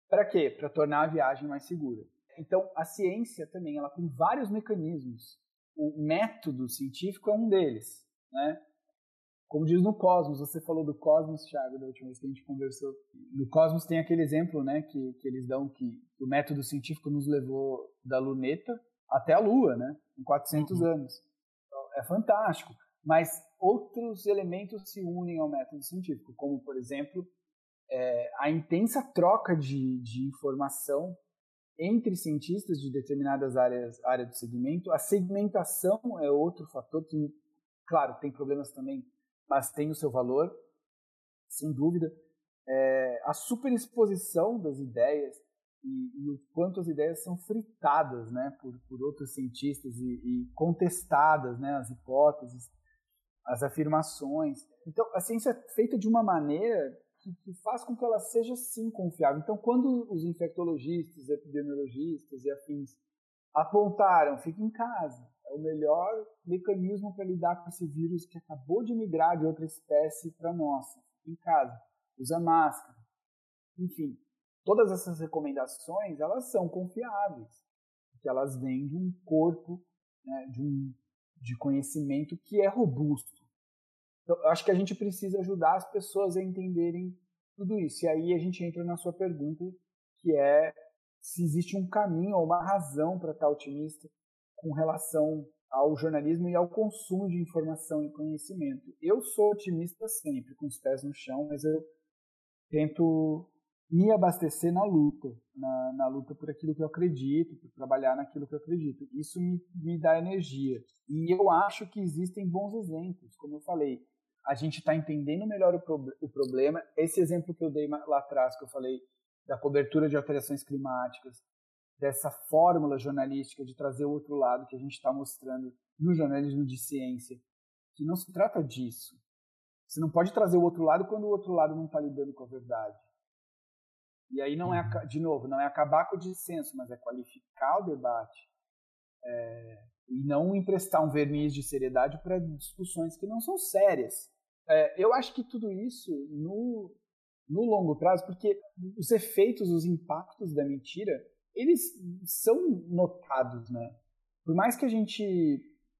para quê? Para tornar a viagem mais segura. Então, a ciência também ela tem vários mecanismos. O método científico é um deles. Né? Como diz no Cosmos, você falou do Cosmos, Thiago, da última vez que a gente conversou. No Cosmos tem aquele exemplo né, que, que eles dão que o método científico nos levou da luneta até a Lua, né, em 400 uhum. anos. Então, é fantástico. Mas outros elementos se unem ao método científico, como, por exemplo, é, a intensa troca de, de informação entre cientistas de determinadas áreas área do segmento. A segmentação é outro fator que, claro, tem problemas também, mas tem o seu valor, sem dúvida. É, a superexposição das ideias e, e, o quanto as ideias são fritadas né, por, por outros cientistas e, e contestadas, né, as hipóteses, as afirmações. Então, a ciência é feita de uma maneira que, que, faz com que ela seja sim confiável. Então, quando os infectologistas, epidemiologistas e afins apontaram, fique em casa, o melhor mecanismo para lidar com esse vírus que acabou de migrar de outra espécie para nossa. Em casa, usa máscara. Enfim, todas essas recomendações, elas são confiáveis, porque elas vêm de um corpo, né, de um de conhecimento que é robusto. Então, eu acho que a gente precisa ajudar as pessoas a entenderem tudo isso. E aí a gente entra na sua pergunta, que é se existe um caminho ou uma razão para estar otimista com relação ao jornalismo e ao consumo de informação e conhecimento. Eu sou otimista sempre, com os pés no chão, mas eu tento me abastecer na luta, na, na, luta por aquilo que eu acredito, por trabalhar naquilo que eu acredito. Isso me, me dá energia. E eu acho que existem bons exemplos, como eu falei. A gente está entendendo melhor o, pro, o problema. Esse exemplo que eu dei lá atrás, que eu falei da cobertura de alterações climáticas, dessa fórmula jornalística de trazer o outro lado que a gente está mostrando no jornalismo de ciência, que não se trata disso. Você não pode trazer o outro lado quando o outro lado não está lidando com a verdade. E aí não é, uhum. de novo, não é acabar com o dissenso, mas é qualificar o debate é, e não emprestar um verniz de seriedade para discussões que não são sérias. É, eu acho que tudo isso no, no longo prazo, porque os efeitos, os impactos da mentira, eles são notados, né? Por mais que a gente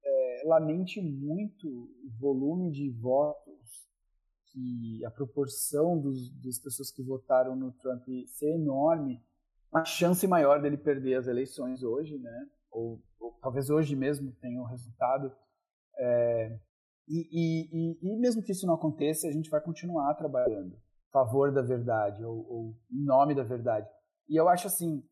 é, lamente muito o volume de votos que a proporção dos, das pessoas que votaram no Trump ser enorme, uma chance maior dele perder as eleições hoje, né? Ou, ou talvez hoje mesmo tenha o um resultado. É, e, e, e, e, mesmo que isso não aconteça, a gente vai continuar trabalhando a favor da verdade ou, ou em nome da verdade. E eu acho assim,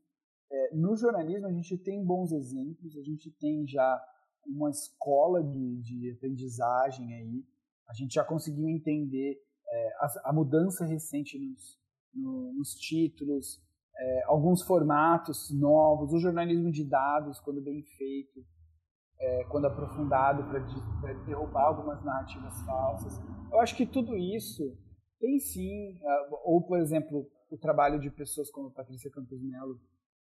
é, no jornalismo a gente tem bons exemplos, a gente tem já uma escola de, de aprendizagem aí a gente já conseguiu entender é, a, a, mudança recente nos, no, nos títulos, é, alguns formatos novos, o jornalismo de dados, quando bem feito, é, quando aprofundado para derrubar algumas narrativas falsas. Eu acho que tudo isso tem sim, ou por exemplo, o trabalho de pessoas como Patrícia Campos Melo,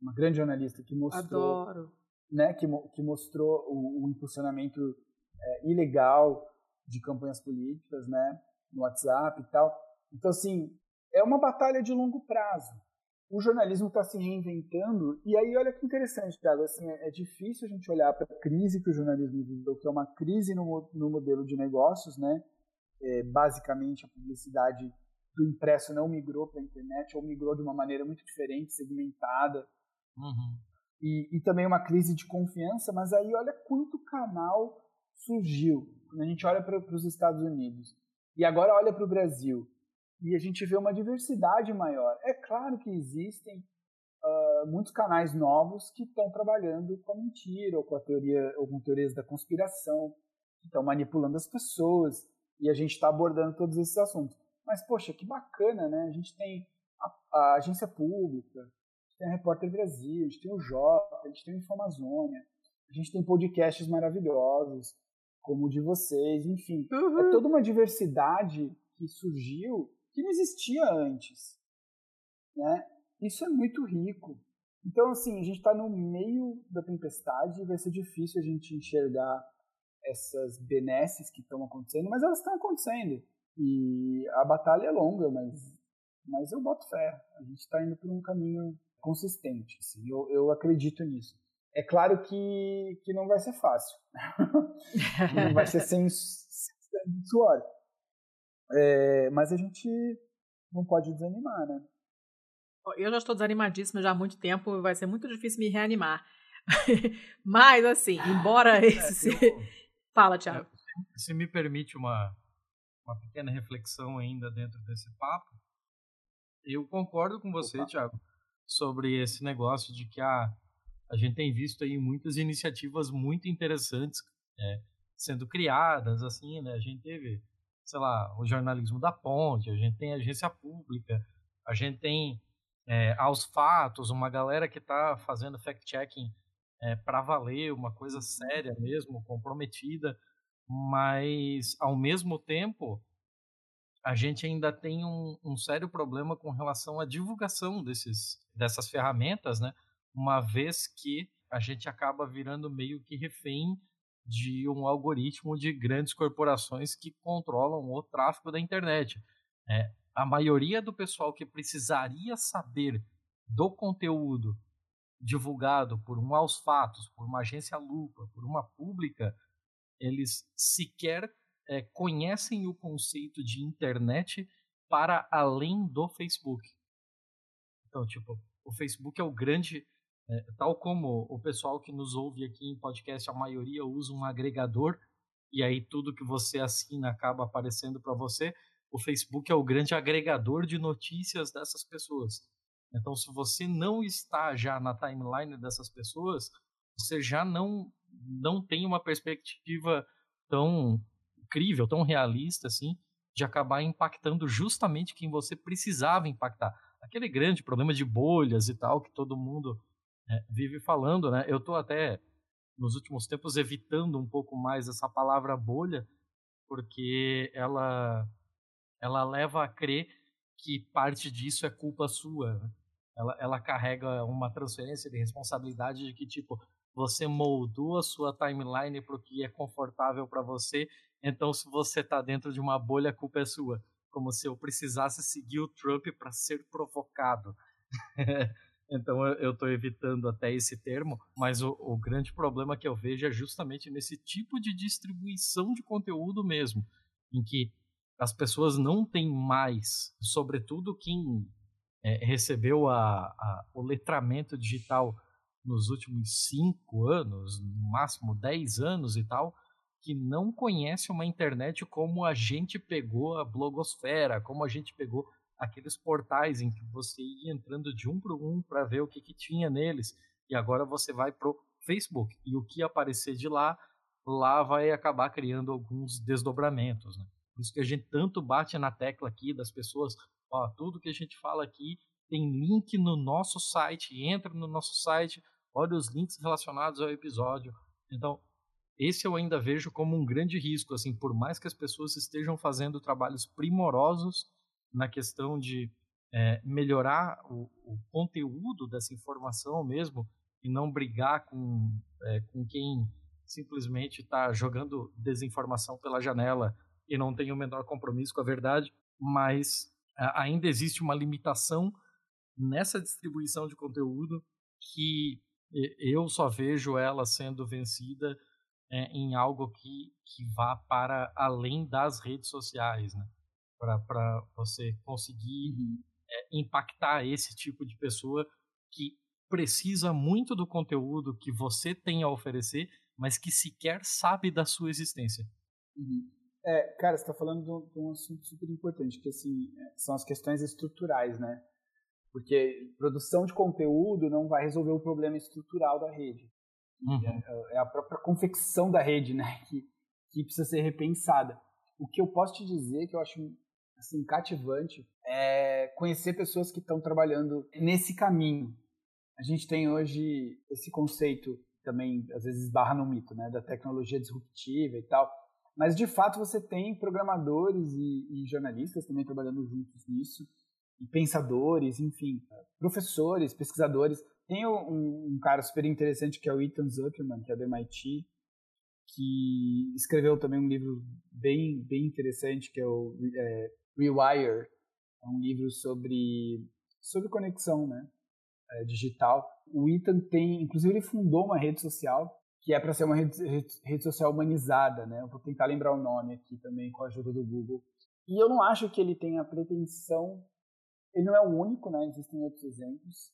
uma grande jornalista que mostrou, Adoro. né, que, que mostrou o, o impulsionamento é, ilegal de campanhas políticas, né, no WhatsApp e tal. Então, assim, é uma batalha de longo prazo. O jornalismo está se reinventando, e aí olha que interessante, Thiago, assim, é, é difícil a gente olhar para a crise que o jornalismo viveu, que é uma crise no, no modelo de negócios, né, é, basicamente a publicidade do impresso não migrou para a internet, ou migrou de uma maneira muito diferente, segmentada, uhum. e, e também uma crise de confiança, mas aí olha quanto canal surgiu quando a gente olha para os Estados Unidos e agora olha para o Brasil e a gente vê uma diversidade maior. É claro que existem uh, muitos canais novos que estão trabalhando com a mentira ou com a teoria ou com teorias da conspiração, que estão manipulando as pessoas e a gente está abordando todos esses assuntos. Mas poxa, que bacana, né? A gente tem a, a agência pública, tem a Repórter Brasil, a gente tem o Jota, a gente tem o Informazônia, a gente tem podcasts maravilhosos, como o de vocês, enfim. É uhum. É toda uma diversidade que surgiu que não existia antes. Né? Isso é muito rico. Então, assim, a gente está no meio da tempestade e vai ser difícil a gente enxergar essas benesses que estão acontecendo, mas elas estão acontecendo. E a batalha é longa, mas, mas eu boto fé. A gente está indo por um caminho consistente. Assim, eu, eu acredito nisso. É claro que, que não vai ser fácil. [LAUGHS] não vai ser sem, sem suor. É, mas a gente não pode desanimar, né? Eu já estou desanimadíssima já há muito tempo, vai ser muito difícil me reanimar. [LAUGHS] mas, assim, embora [LAUGHS] é, esse. É, eu, Fala, Thiago. É, se me permite uma, uma pequena reflexão ainda dentro desse papo, eu concordo com você, Opa. Sobre esse negócio de que a. Ah, a gente tem visto aí muitas iniciativas muito interessantes é, sendo criadas, assim, né? A gente teve, sei lá, o jornalismo da ponte, a gente tem a agência pública, a gente tem é, aos fatos, uma galera que está fazendo fact-checking é, para valer, uma coisa séria mesmo, comprometida, mas ao mesmo tempo a gente ainda tem um, um sério problema com relação à divulgação desses, dessas ferramentas, né? uma vez que a gente acaba virando meio que refém de um algoritmo de grandes corporações que controlam o tráfego da internet. É, a maioria do pessoal que precisaria saber do conteúdo divulgado por um aos fatos, por uma agência lupa, por uma pública, eles sequer é, conhecem o conceito de internet para além do Facebook. Então, tipo, o Facebook é o grande É, tal como o pessoal que nos ouve aqui em podcast, a maioria usa um agregador e aí tudo que você assina acaba aparecendo para você. O Facebook é o grande agregador de notícias dessas pessoas. Então, se você não está já na timeline dessas pessoas, você já não não tem uma perspectiva tão incrível, tão realista assim, de acabar impactando justamente quem você precisava impactar. Aquele grande problema de bolhas e tal que todo mundo é, vive falando, né? Eu estou até nos últimos tempos evitando um pouco mais essa palavra bolha, porque ela ela leva a crer que parte disso é culpa sua. Né? Ela, ela carrega uma transferência de responsabilidade de que tipo você moldou a sua timeline para o que é confortável para você, então se você está dentro de uma bolha a culpa é sua, como se eu precisasse seguir o Trump para ser provocado. [LAUGHS] Então eu estou evitando até esse termo, mas o, o, grande problema que eu vejo é justamente nesse tipo de distribuição de conteúdo mesmo, em que as pessoas não têm mais, sobretudo quem é, recebeu a, a, o letramento digital nos últimos cinco anos, no máximo dez anos e tal, que não conhece uma internet como a gente pegou a blogosfera, como a gente pegou aqueles portais em que você ia entrando de um para um para ver o que, que tinha neles. E agora você vai pro Facebook e o que aparecer de lá, lá vai acabar criando alguns desdobramentos. Né? Por isso que a gente tanto bate na tecla aqui das pessoas, ó, tudo que a gente fala aqui tem link no nosso site, entra no nosso site, olha os links relacionados ao episódio. Então, esse eu ainda vejo como um grande risco, assim, por mais que as pessoas estejam fazendo trabalhos primorosos na questão de é, melhorar o, o, conteúdo dessa informação mesmo e não brigar com, é, com quem simplesmente está jogando desinformação pela janela e não tem o menor compromisso com a verdade, mas ainda existe uma limitação nessa distribuição de conteúdo que eu só vejo ela sendo vencida é, em algo que, que vá para além das redes sociais, né? para você conseguir uhum. é, impactar esse tipo de pessoa que precisa muito do conteúdo que você tem a oferecer, mas que sequer sabe da sua existência. Uhum. É, cara, você está falando de um, de um, assunto super importante, que assim, é, são as questões estruturais, né? Porque produção de conteúdo não vai resolver o problema estrutural da rede. Uhum. É, é, a própria confecção da rede, né? Que, que precisa ser repensada. O que eu posso te dizer, que eu acho assim, cativante é conhecer pessoas que estão trabalhando nesse caminho. A gente tem hoje esse conceito também, às vezes, barra no mito, né, da tecnologia disruptiva e tal. Mas, de fato, você tem programadores e, e jornalistas também trabalhando juntos nisso, e pensadores, enfim, professores, pesquisadores. Tem um, um, cara super interessante que é o Ethan Zuckerman, que é do MIT, que escreveu também um livro bem, bem interessante, que é o é, Rewire, é um livro sobre, sobre conexão né, é, digital. O Ethan tem, inclusive ele fundou uma rede social que é para ser uma rede, rede, social humanizada, né? Eu vou tentar lembrar o nome aqui também com a ajuda do Google. E eu não acho que ele tenha pretensão, ele não é o único, né? Existem outros exemplos.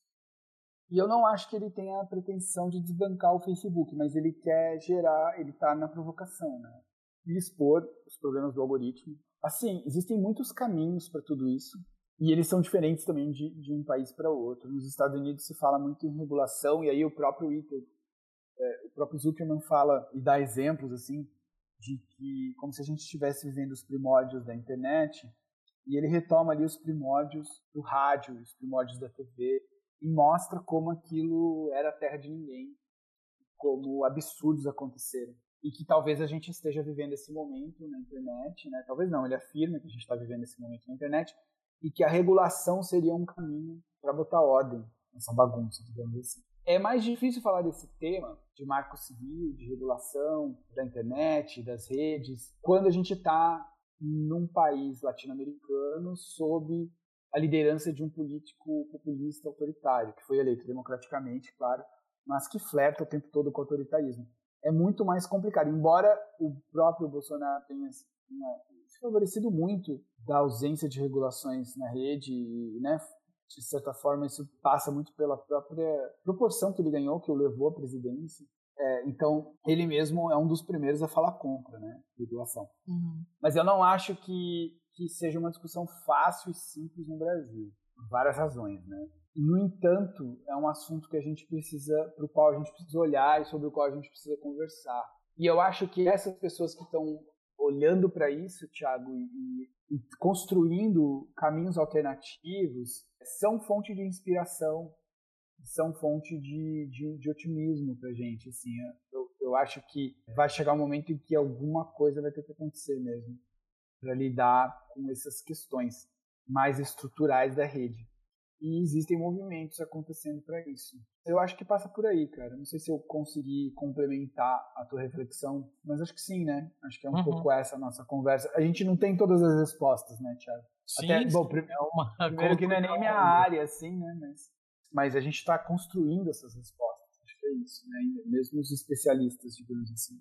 E eu não acho que ele tenha a pretensão de desbancar o Facebook, mas ele quer gerar, ele está na provocação, né? E expor os problemas do algoritmo Assim, existem muitos caminhos para tudo isso. E eles são diferentes também de, de um país para outro. Nos Estados Unidos se fala muito em regulação, e aí o próprio Iter, é, o próprio Zuckerman fala e dá exemplos assim de que como se a gente estivesse vivendo os primórdios da internet, e ele retoma ali os primórdios do rádio, os primórdios da TV, e mostra como aquilo era terra de ninguém, como absurdos aconteceram e que talvez a gente esteja vivendo esse momento na internet, né? Talvez não, ele afirma que a gente está vivendo esse momento na internet e que a regulação seria um caminho para botar ordem nessa bagunça, digamos assim. É mais difícil falar desse tema de marco civil, de regulação da internet, das redes, quando a gente está num país latino-americano sob a liderança de um político populista autoritário, que foi eleito democraticamente, claro, mas que flerta o tempo todo com o autoritarismo é muito mais complicado. Embora o próprio Bolsonaro tenha, tenha se favorecido muito da ausência de regulações na rede, né, de certa forma, isso passa muito pela própria proporção que ele ganhou, que o levou à presidência. É, então, ele mesmo é um dos primeiros a falar contra, né, de doação. Uhum. Mas eu não acho que, que seja uma discussão fácil e simples no Brasil, por várias razões, né. No entanto, é um assunto que a gente precisa, para o qual a gente precisa olhar e sobre o qual a gente precisa conversar. E eu acho que essas pessoas que estão olhando para isso, Thiago, e, e, construindo caminhos alternativos, são fonte de inspiração, são fonte de, de, de otimismo para gente. Assim, eu, eu acho que vai chegar um momento em que alguma coisa vai ter que acontecer mesmo para lidar com essas questões mais estruturais da rede. E existem movimentos acontecendo para isso. Eu acho que passa por aí, cara. Não sei se eu consegui complementar a tua reflexão, mas acho que sim, né? Acho que é um uhum. pouco essa a nossa conversa. A gente não tem todas as respostas, né, Thiago? Sim, Até, bom, primeiro, é uma primeiro que não é nem minha área, assim, né? Mas, mas a gente está construindo essas respostas. Acho que é isso, né? Mesmo os especialistas, digamos assim.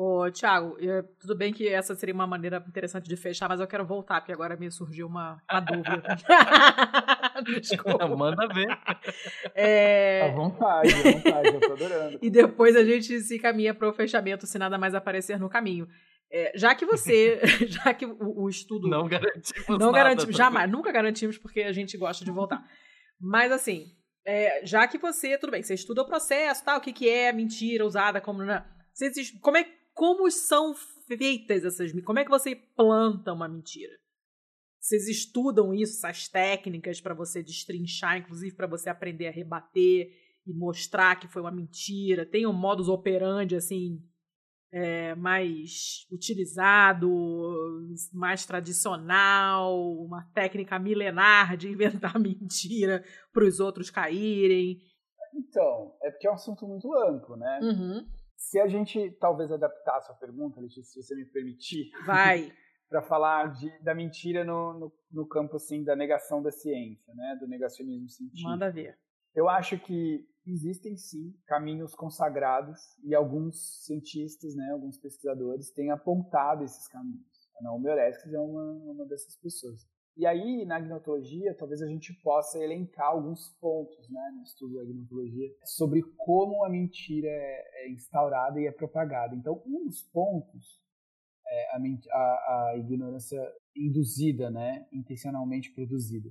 Ô, Thiago, tudo bem que essa seria uma maneira interessante de fechar, mas eu quero voltar, porque agora me surgiu uma, uma dúvida. [LAUGHS] Desculpa. Manda ver. É... À vontade, à vontade, eu tô adorando. [LAUGHS] E depois a gente se caminha para o fechamento, se nada mais aparecer no caminho. É, já que você, [LAUGHS] já que o, o estudo... Não garantimos Não garantimos, jamais, nunca garantimos, porque a gente gosta de voltar. Mas assim, é, já que você, tudo bem, você estuda o processo, tá, o que, que é mentira usada como... Né, você, como é como são feitas essas como é que você planta uma mentira? Vocês estudam isso essas técnicas para você destrinchar inclusive para você aprender a rebater e mostrar que foi uma mentira? Tem um modus operandi assim é, mais utilizado mais tradicional uma técnica milenar de inventar [LAUGHS] mentira para os outros caírem então é porque é um assunto muito amplo né uhum. Se a gente talvez adaptar a sua pergunta, Letícia, se você me permitir. Vai. [LAUGHS] para falar de, da mentira no, no, no, campo assim da negação da ciência, né, do negacionismo científico. Manda ver. Eu acho que existem sim caminhos consagrados e alguns cientistas, né, alguns pesquisadores têm apontado esses caminhos. A Naomi Oreskes é uma, uma dessas pessoas. E aí, na gnotologia, talvez a gente possa elencar alguns pontos, né, no estudo da gnotologia, sobre como a mentira é, é instaurada e é propagada. Então, um dos pontos é a, a, a ignorância induzida, né, intencionalmente produzida.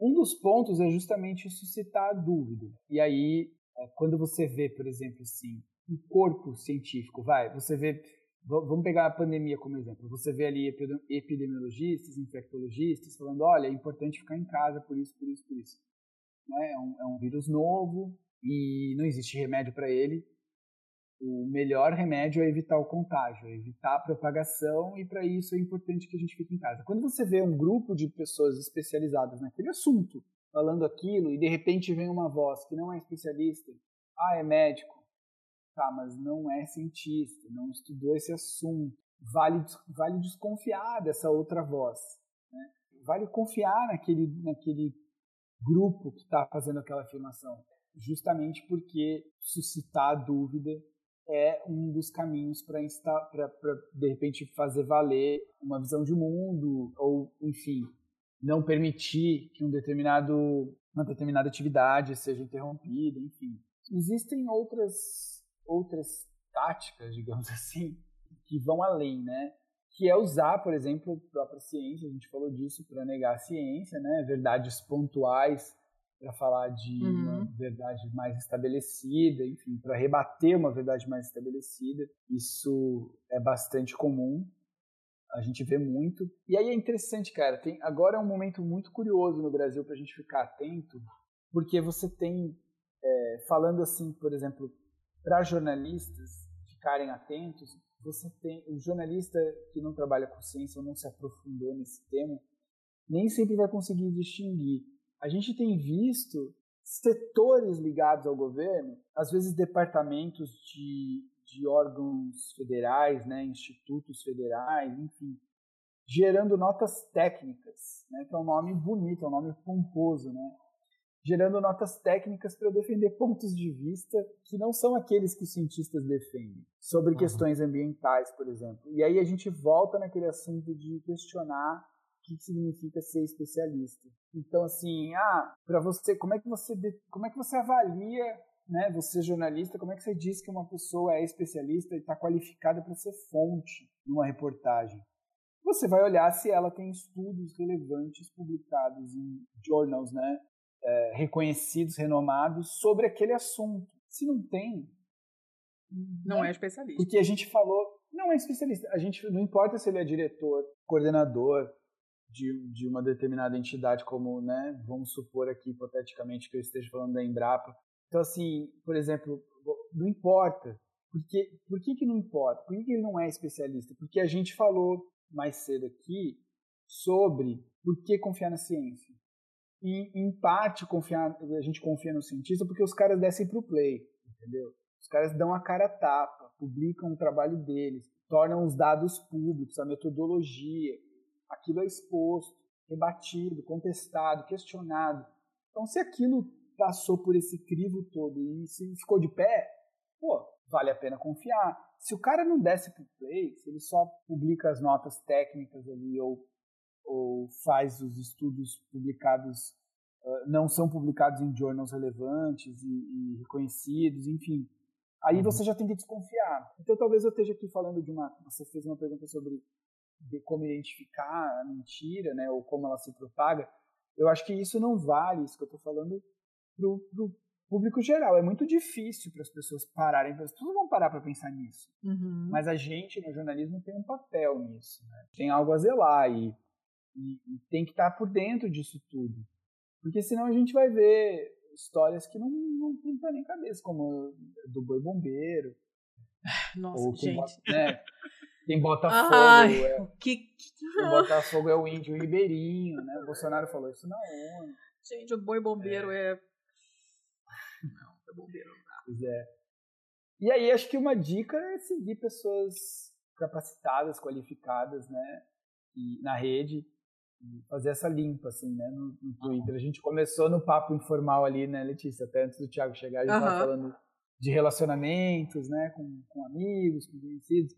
Um dos pontos é justamente suscitar a dúvida. E aí, é, quando você vê, por exemplo, assim, um corpo científico, vai, você vê Vamos pegar a pandemia como exemplo. Você vê ali epidemiologistas, infectologistas falando: olha, é importante ficar em casa por isso, por isso, por isso. Né? É, um, é um vírus novo e não existe remédio para ele. O melhor remédio é evitar o contágio, é evitar a propagação, e para isso é importante que a gente fique em casa. Quando você vê um grupo de pessoas especializadas naquele assunto falando aquilo, e de repente vem uma voz que não é especialista, ah, é médico tá, mas não é cientista, não estudou esse assunto. Vale, vale desconfiar dessa outra voz. Né? Vale confiar naquele, naquele grupo que está fazendo aquela afirmação, justamente porque suscitar dúvida é um dos caminhos para, de repente, fazer valer uma visão de mundo, ou, enfim, não permitir que um determinado, uma determinada atividade seja interrompida, enfim. Existem outras outras táticas, [LAUGHS] digamos assim, que vão além, né? Que é usar, por exemplo, a própria ciência, a gente falou disso, para negar a ciência, né? Verdades pontuais para falar de uhum. uma verdade mais estabelecida, enfim, para rebater uma verdade mais estabelecida. Isso é bastante comum, a gente vê muito. E aí é interessante, cara, tem, agora é um momento muito curioso no Brasil para a gente ficar atento, porque você tem, é, falando assim, por exemplo, para jornalistas ficarem atentos, você tem o jornalista que não trabalha com ciência ou não se aprofundou nesse tema, nem sempre vai conseguir distinguir. A gente tem visto setores ligados ao governo, às vezes departamentos de, de órgãos federais, né, institutos federais, enfim, gerando notas técnicas, né, que é um nome bonito, é um nome pomposo, né? gerando notas técnicas para defender pontos de vista que não são aqueles que os cientistas defendem, sobre uhum. questões ambientais, por exemplo. E aí a gente volta naquele assunto de questionar que significa ser especialista. Então, assim, ah, para você, como é que você, como é que você avalia, né? Você jornalista, como é que você diz que uma pessoa é especialista e está qualificada para ser fonte numa reportagem? Você vai olhar se ela tem estudos relevantes publicados em journals, né? É, reconhecidos, renomados sobre aquele assunto. Se não tem, não né? é especialista. Porque a gente falou, não é especialista. A gente não importa se ele é diretor, coordenador, de, de uma determinada entidade, como, né, vamos supor aqui, hipoteticamente, que eu esteja falando da Embrapa. Então, assim, por exemplo, não importa. Por que, por que, que não importa? Por que, que ele não é especialista? Porque a gente falou mais cedo aqui sobre por que confiar na ciência. E, em parte, confiar, a gente confia no cientista porque os caras descem para o play, entendeu? Os caras dão a cara a tapa, publicam o trabalho deles, tornam os dados públicos, a metodologia, aquilo é exposto, rebatido, contestado, questionado. Então, se aquilo passou por esse crivo todo e se ficou de pé, pô, vale a pena confiar. Se o cara não desce pro play, se ele só publica as notas técnicas ali ou, ou faz os estudos publicados, uh, não são publicados em journals relevantes e, e reconhecidos, enfim, aí uhum. você já tem que desconfiar. Então talvez eu esteja aqui falando de uma. Você fez uma pergunta sobre de como identificar a mentira, né, ou como ela se propaga, eu acho que isso não vale, isso que eu estou falando, para o público geral. É muito difícil para as pessoas pararem, as pessoas vão parar para pensar nisso. Uhum. Mas a gente, no jornalismo, tem um papel nisso. Né? Tem algo a zelar e, e, e tem que estar tá por dentro disso tudo. Porque senão a gente vai ver histórias que não, não tem pé nem cabeça, como do boi bombeiro. Nossa, gente. Né? [LAUGHS] Quem bota fogo Ai, é, que... quem [LAUGHS] bota fogo é o índio ribeirinho, né? O Bolsonaro falou isso na ONU. Gente, o boi bombeiro é... é... Não, é bombeiro não dá. Pois é. E aí, acho que uma dica é seguir pessoas capacitadas, qualificadas, né? E, na rede, fazer essa limpa, assim, né? No, no Twitter. A gente começou no papo informal ali, né, Letícia? Até antes do Thiago chegar, a gente estava falando de relacionamentos, né? Com, com amigos, com conhecidos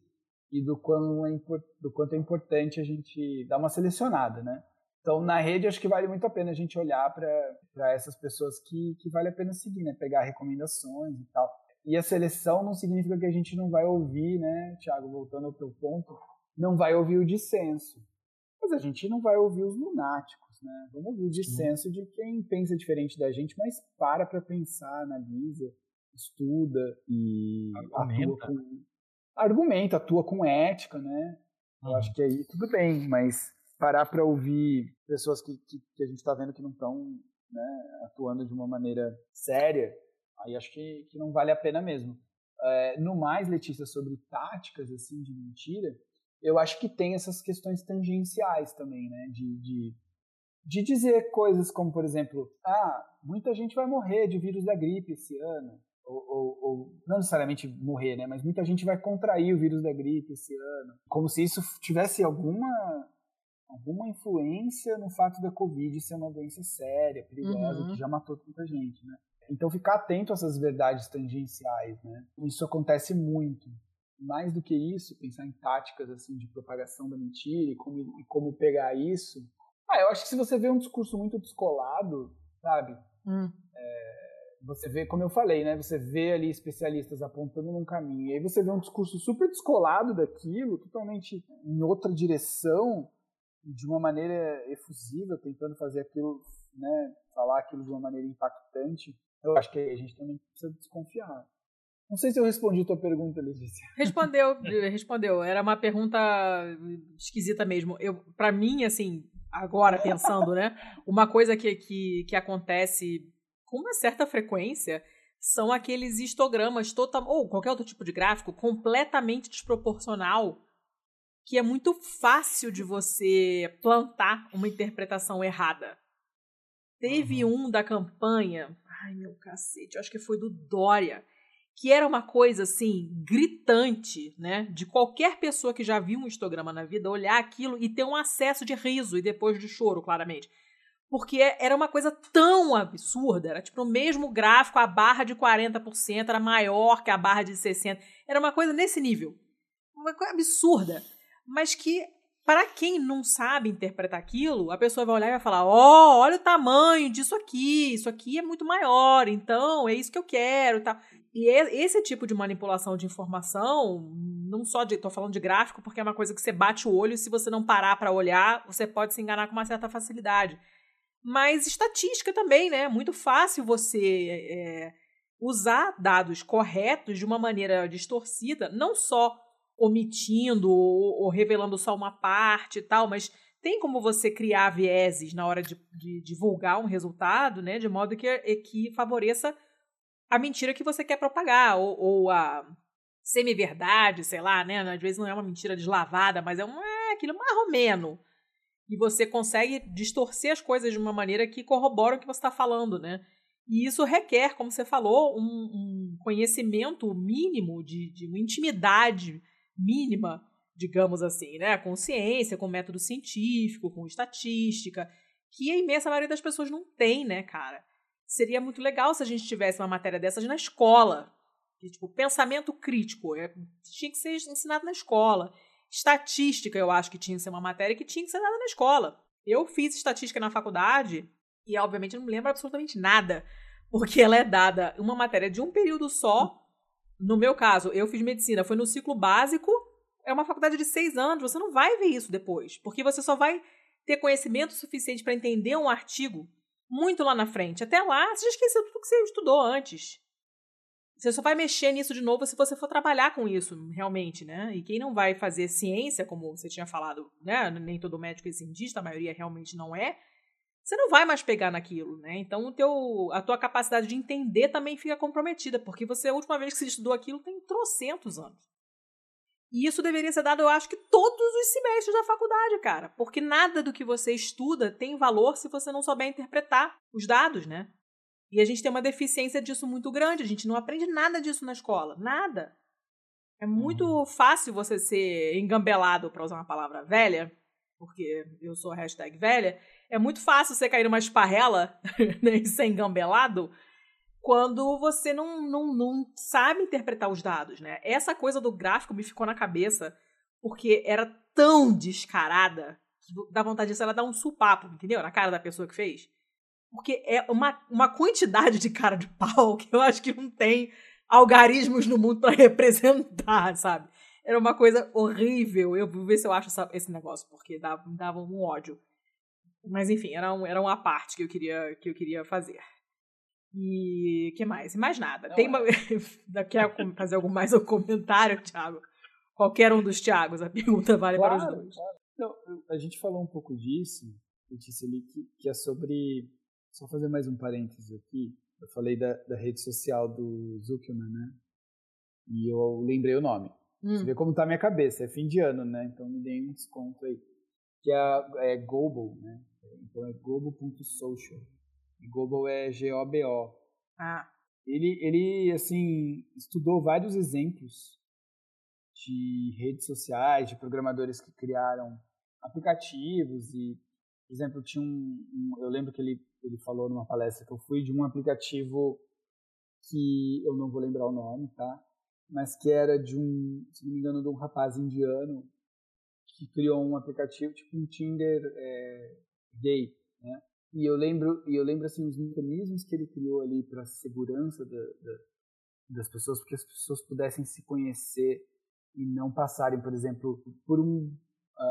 e do, quão é, do quanto é importante a gente dar uma selecionada, né? Então, na rede, acho que vale muito a pena a gente olhar para essas pessoas que, que vale a pena seguir, né? Pegar recomendações e tal. E a seleção não significa que a gente não vai ouvir, né, Tiago, voltando ao teu ponto, não vai ouvir o dissenso. Mas a gente não vai ouvir os lunáticos, né? Vamos ouvir o dissenso de quem pensa diferente da gente, mas para para pensar, analisa, estuda e Argumenta. atua com, argumenta, atua com ética, né? Eu uhum. acho que aí tudo bem, mas parar para ouvir pessoas que, que, que a gente está vendo que não estão né, atuando de uma maneira séria, aí acho que, que não vale a pena mesmo. É, no mais, Letícia, sobre táticas assim de mentira, eu acho que tem essas questões tangenciais também, né? De, de, de dizer coisas como, por exemplo, ah, muita gente vai morrer de vírus da gripe esse ano ou, ou, ou, não necessariamente morrer, né? Mas muita gente vai contrair o vírus da gripe esse ano, como se isso tivesse alguma alguma influência no fato da Covid ser uma doença séria, perigosa, uhum. que já matou tanta gente, né? Então ficar atento a essas verdades tangenciais, né? Isso acontece muito. Mais do que isso, pensar em táticas assim de propagação da mentira e como, e como pegar isso. Ah, eu acho que se você vê um discurso muito descolado, sabe? Hum. É, você vê, como eu falei, né? Você vê ali especialistas apontando num caminho, e aí você vê um discurso super descolado daquilo, totalmente em outra direção, de uma maneira efusiva, tentando fazer aquilo, né? Falar aquilo de uma maneira impactante. Eu acho que a gente também precisa desconfiar. Não sei se eu respondi a tua pergunta, Letícia. [LAUGHS] Respondeu, respondeu. Era uma pergunta esquisita mesmo. Eu, para mim, assim, agora pensando, né? Uma coisa que, que, que acontece com uma certa frequência são aqueles histogramas total ou qualquer outro tipo de gráfico completamente desproporcional que é muito fácil de você plantar uma interpretação errada. Teve uhum. um da campanha, ai meu cacete, acho que foi do Dória, que era uma coisa assim gritante, né, de qualquer pessoa que já viu um histograma na vida olhar aquilo e ter um acesso de riso e depois de choro, claramente porque era uma coisa tão absurda, era tipo o mesmo gráfico, a barra de 40% era maior que a barra de 60%, era uma coisa nesse nível, uma coisa absurda, mas que para quem não sabe interpretar aquilo, a pessoa vai olhar e vai falar: Ó, oh, olha o tamanho disso aqui, isso aqui é muito maior, então é isso que eu quero e tal. E esse tipo de manipulação de informação, não só de. tô falando de gráfico, porque é uma coisa que você bate o olho e se você não parar para olhar, você pode se enganar com uma certa facilidade. Mas estatística também, né? Muito fácil você é, usar dados corretos de uma maneira distorcida, não só omitindo ou, ou, revelando só uma parte e tal, mas tem como você criar vieses na hora de, de divulgar um resultado, né, de modo que, que favoreça a mentira que você quer propagar, ou, ou a semi-verdade, sei lá, né, às vezes não é uma mentira deslavada, mas é, um, é aquilo menos. E você consegue distorcer as coisas de uma maneira que corrobora o que você está falando, né? E isso requer, como você falou, um, um conhecimento mínimo, de, de uma intimidade mínima, digamos assim, né? Com ciência, com método científico, com estatística, que a imensa maioria das pessoas não tem, né, cara? Seria muito legal se a gente tivesse uma matéria dessas na escola. Que, tipo, pensamento crítico. É, tinha que ser ensinado na escola. Estatística, eu acho que tinha que ser uma matéria que tinha que ser dada na escola. Eu fiz estatística na faculdade e, obviamente, não lembro absolutamente nada, porque ela é dada uma matéria de um período só no meu caso, eu fiz medicina, foi no ciclo básico, é uma faculdade de seis anos, você não vai ver isso depois, porque você só vai ter conhecimento suficiente para entender um artigo muito lá na frente. Até lá, você já esqueceu tudo que você estudou antes. Você só vai mexer nisso de novo se você for trabalhar com isso, realmente, né? E quem não vai fazer ciência, como você tinha falado, né? Nem todo médico é cientista, a maioria realmente não é você não vai mais pegar naquilo, né? Então o teu, a tua capacidade de entender também fica comprometida, porque você, a última vez que você estudou aquilo tem trocentos anos. E isso deveria ser dado, eu acho que todos os semestres da faculdade, cara. Porque nada do que você estuda tem valor se você não souber interpretar os dados, né? E a gente tem uma deficiência disso muito grande. A gente não aprende nada disso na escola. Nada. É muito uhum. fácil você ser engambelado, para usar uma palavra velha, porque eu sou hashtag velha, é muito fácil você cair numa esparrela [LAUGHS] né, e ser engambelado quando você não, não, não sabe interpretar os dados, né? Essa coisa do gráfico me ficou na cabeça porque era tão descarada que dá vontade de ela dar um supapo, entendeu? Na cara da pessoa que fez. Porque é uma, uma quantidade de cara de pau [LAUGHS] que eu acho que não tem algarismos no mundo para [LAUGHS] representar, sabe? Era uma coisa horrível. Eu vou ver se eu acho essa, esse negócio, porque dava, dava um ódio. Mas enfim, era, um, era uma parte que eu queria, que eu queria fazer. E que mais? Mais nada. Não Tem é. uma... [LAUGHS] Quer fazer algum mais um comentário, Thiago? Qualquer um dos Thiagos, a pergunta vale claro, para os dois. Claro. A gente falou um pouco disso, Letícia, ali, que, que é sobre. Só fazer mais um parênteses aqui. Eu falei da, da rede social do Zuckerman, né? E eu lembrei o nome. Hum. Você vê como tá a minha cabeça. É fim de ano, né? Então me dê um desconto aí. Que é, é Global, né? Então é globo.social. E Global é G-O-B-O. Ah. Ele, ele, assim, estudou vários exemplos de redes sociais, de programadores que criaram aplicativos e, por exemplo, tinha um, um, eu lembro que ele, ele falou numa palestra que eu fui de um aplicativo que eu não vou lembrar o nome, tá? Mas que era de um, se não me engano, de um rapaz indiano que criou um aplicativo tipo um Tinder é, gay, né? E eu lembro, e eu lembro assim os mecanismos que ele criou ali para segurança da, da, das pessoas, porque as pessoas pudessem se conhecer e não passarem, por exemplo, por um,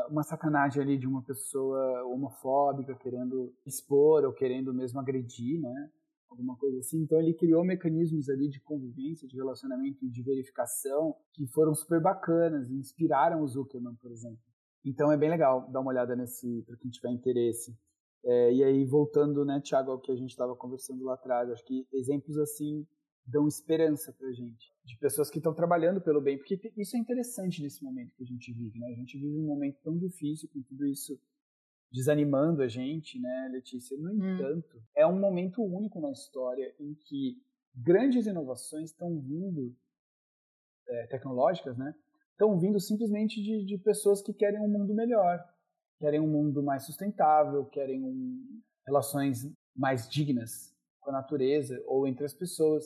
uma sacanagem ali de uma pessoa homofóbica querendo expor ou querendo mesmo agredir, né? Alguma coisa assim. Então ele criou mecanismos ali de convivência, de relacionamento, de verificação que foram super bacanas e inspiraram o Zuckerman, por exemplo. Então é bem legal dar uma olhada nesse para quem tiver interesse. É, e aí voltando, né, Tiago, ao que a gente estava conversando lá atrás, acho que exemplos assim dão esperança para gente de pessoas que estão trabalhando pelo bem, porque isso é interessante nesse momento que a gente vive, né? A gente vive um momento tão difícil com tudo isso desanimando a gente, né, Letícia? No hum. entanto, hum. é um momento único na história em que grandes inovações estão vindo é, tecnológicas, né? estão vindo simplesmente de, de pessoas que querem um mundo melhor, querem um mundo mais sustentável, querem um, relações mais dignas com a natureza ou entre as pessoas.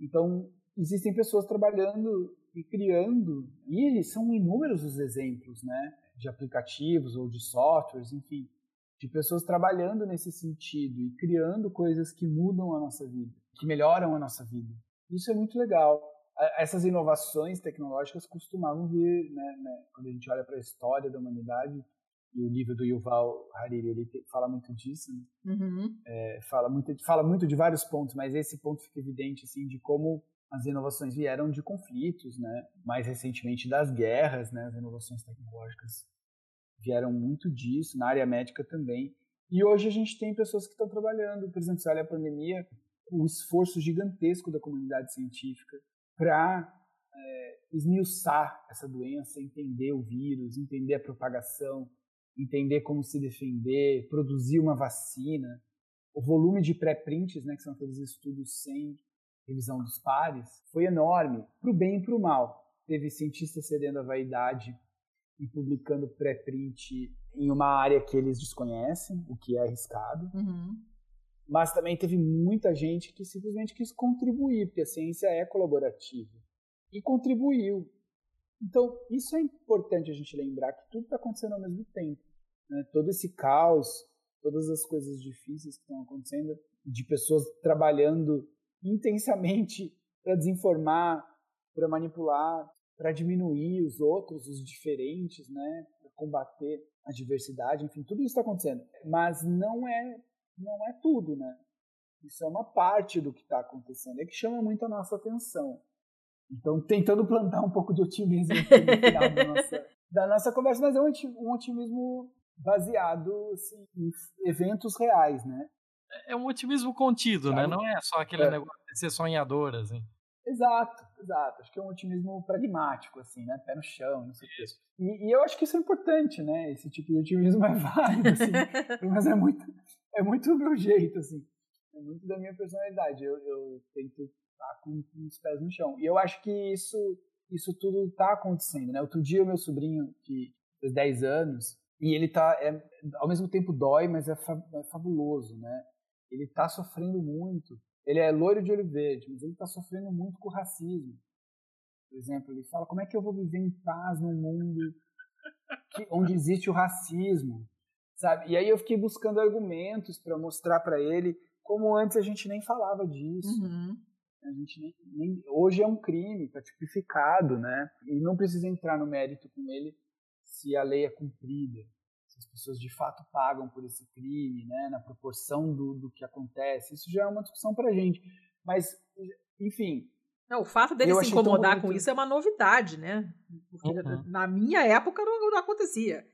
Então, existem pessoas trabalhando e criando, e são inúmeros os exemplos, né? de aplicativos ou de softwares, enfim, de pessoas trabalhando nesse sentido e criando coisas que mudam a nossa vida, que melhoram a nossa vida. Isso é muito legal. Essas inovações tecnológicas costumavam vir, né, né, quando a gente olha para a história da humanidade, e o livro do Yuval Hariri ele fala muito disso, né? uhum. é, fala muito, fala muito de vários pontos, mas esse ponto fica evidente assim de como as inovações vieram de conflitos, né? Mais recentemente das guerras, né? As inovações tecnológicas vieram muito disso, na área médica também. E hoje a gente tem pessoas que estão trabalhando, por exemplo, se olha a pandemia, o esforço gigantesco da comunidade científica para é, esmiuçar essa doença, entender o vírus, entender a propagação, entender como se defender, produzir uma vacina. O volume de pré-prints, né, que são aqueles estudos sem revisão dos pares, foi enorme, para o bem e para o mal. Teve cientistas cedendo à vaidade e publicando pré-print em uma área que eles desconhecem, o que é arriscado. Uhum. Mas também teve muita gente que simplesmente quis contribuir, porque a ciência é colaborativa. E contribuiu. Então, isso é importante a gente lembrar que tudo está acontecendo ao mesmo tempo. Né? Todo esse caos, todas as coisas difíceis que estão acontecendo, de pessoas trabalhando intensamente [LAUGHS] para desinformar, para manipular, para diminuir os outros, os diferentes, né? para combater a diversidade, enfim, tudo isso está acontecendo. Mas não é, não é tudo, né? Isso é uma parte do que está acontecendo, é que chama muito a nossa atenção. Então, tentando plantar um pouco de otimismo no final da nossa, da nossa conversa, mas é um otimismo baseado assim, em eventos reais, né? É um otimismo contido, né? Não é só aquele é. negócio de ser sonhador, assim. Exato, exato. Acho que é um otimismo pragmático, assim, né? Pé no chão, não sei o que. E, e, eu acho que isso é importante, né? Esse tipo de otimismo é válido, assim. [LAUGHS] mas é muito, é muito do meu jeito, assim. É muito da minha personalidade. Eu, eu tento estar com, com os pés no chão. E eu acho que isso, isso tudo está acontecendo, né? Outro dia o meu sobrinho, que fez 10 anos, e ele tá, é, ao mesmo tempo dói, mas é, fa, é fabuloso, né? Ele tá sofrendo muito. Ele é loiro de olho verde, mas ele tá sofrendo muito com o racismo. Por exemplo, ele fala: como é que eu vou viver em paz num mundo que, onde existe o racismo? Sabe? E aí eu fiquei buscando argumentos para mostrar para ele como antes a gente nem falava disso. Uhum. A gente nem, nem, hoje é um crime, está tipificado, né? E não precisa entrar no mérito com ele se a lei é cumprida, se as pessoas de fato pagam por esse crime, né, na proporção do, do que acontece. Isso já é uma discussão para a gente. Mas, enfim. Não, o fato dele se incomodar com isso é uma novidade, né? Porque uhum. na minha época não, não acontecia.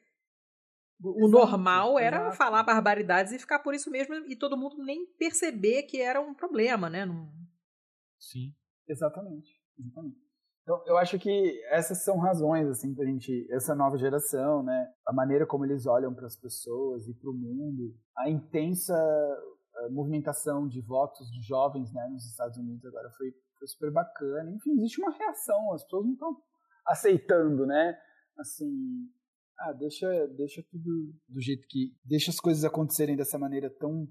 O exato, normal era exato. falar barbaridades e ficar por isso mesmo e todo mundo nem perceber que era um problema, né? Não... Sim. Exatamente. Exatamente. Então, eu acho que essas são razões, assim, pra gente, essa nova geração, né? A maneira como eles olham para as pessoas e para o mundo, a intensa eh, movimentação de votos de jovens, né, nos Estados Unidos agora foi, foi super bacana. Enfim, existe uma reação, as pessoas não estão aceitando, né? Assim, ah, deixa, deixa tudo do jeito que, deixa as coisas acontecerem dessa maneira tão,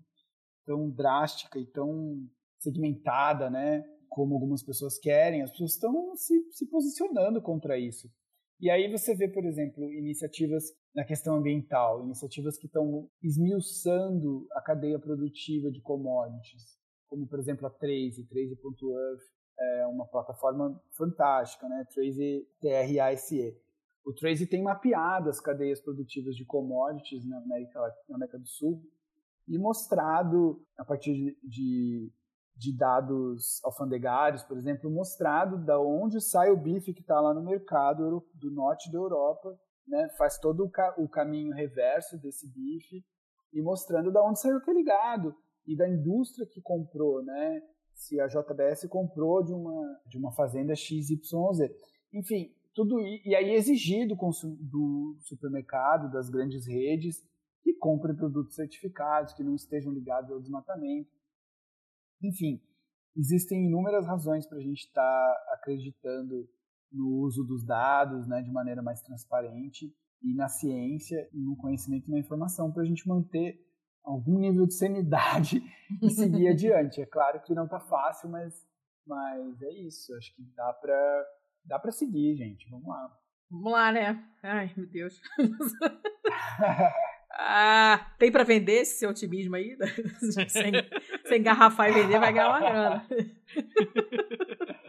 tão drástica e tão segmentada, né? Como algumas pessoas querem, as pessoas estão se, se posicionando contra isso. E aí você vê, por exemplo, iniciativas na questão ambiental, iniciativas que estão esmiuçando a cadeia produtiva de commodities, como por exemplo a Trace, Trace.earth, é uma plataforma fantástica, né? Trace T-R-A-S-E. O Trace tem mapeado as cadeias produtivas de commodities na América, na América do Sul e mostrado, a partir de, de de dados alfandegários, por exemplo, mostrado da onde sai o bife que está lá no mercado do norte da Europa, né? faz todo o, ca o, caminho reverso desse bife e mostrando da onde saiu aquele gado e da indústria que comprou, né? Se a JBS comprou de uma de uma fazenda XYZ. Enfim, tudo e aí exigir do, do supermercado, das grandes redes que comprem produtos certificados, que não estejam ligados ao desmatamento. Enfim, existem inúmeras razões para a gente estar tá acreditando no uso dos dados né, de maneira mais transparente e na ciência, no conhecimento e na informação para a gente manter algum nível de sanidade [LAUGHS] e seguir adiante. É claro que não está fácil, mas, mas é isso. Acho que dá para dá para seguir, gente. Vamos lá. Vamos lá, né? Ai, meu Deus. [LAUGHS] ah, tem para vender esse seu otimismo aí? [LAUGHS] sem, sem garrafar e vender, vai ganhar uma grana. [LAUGHS]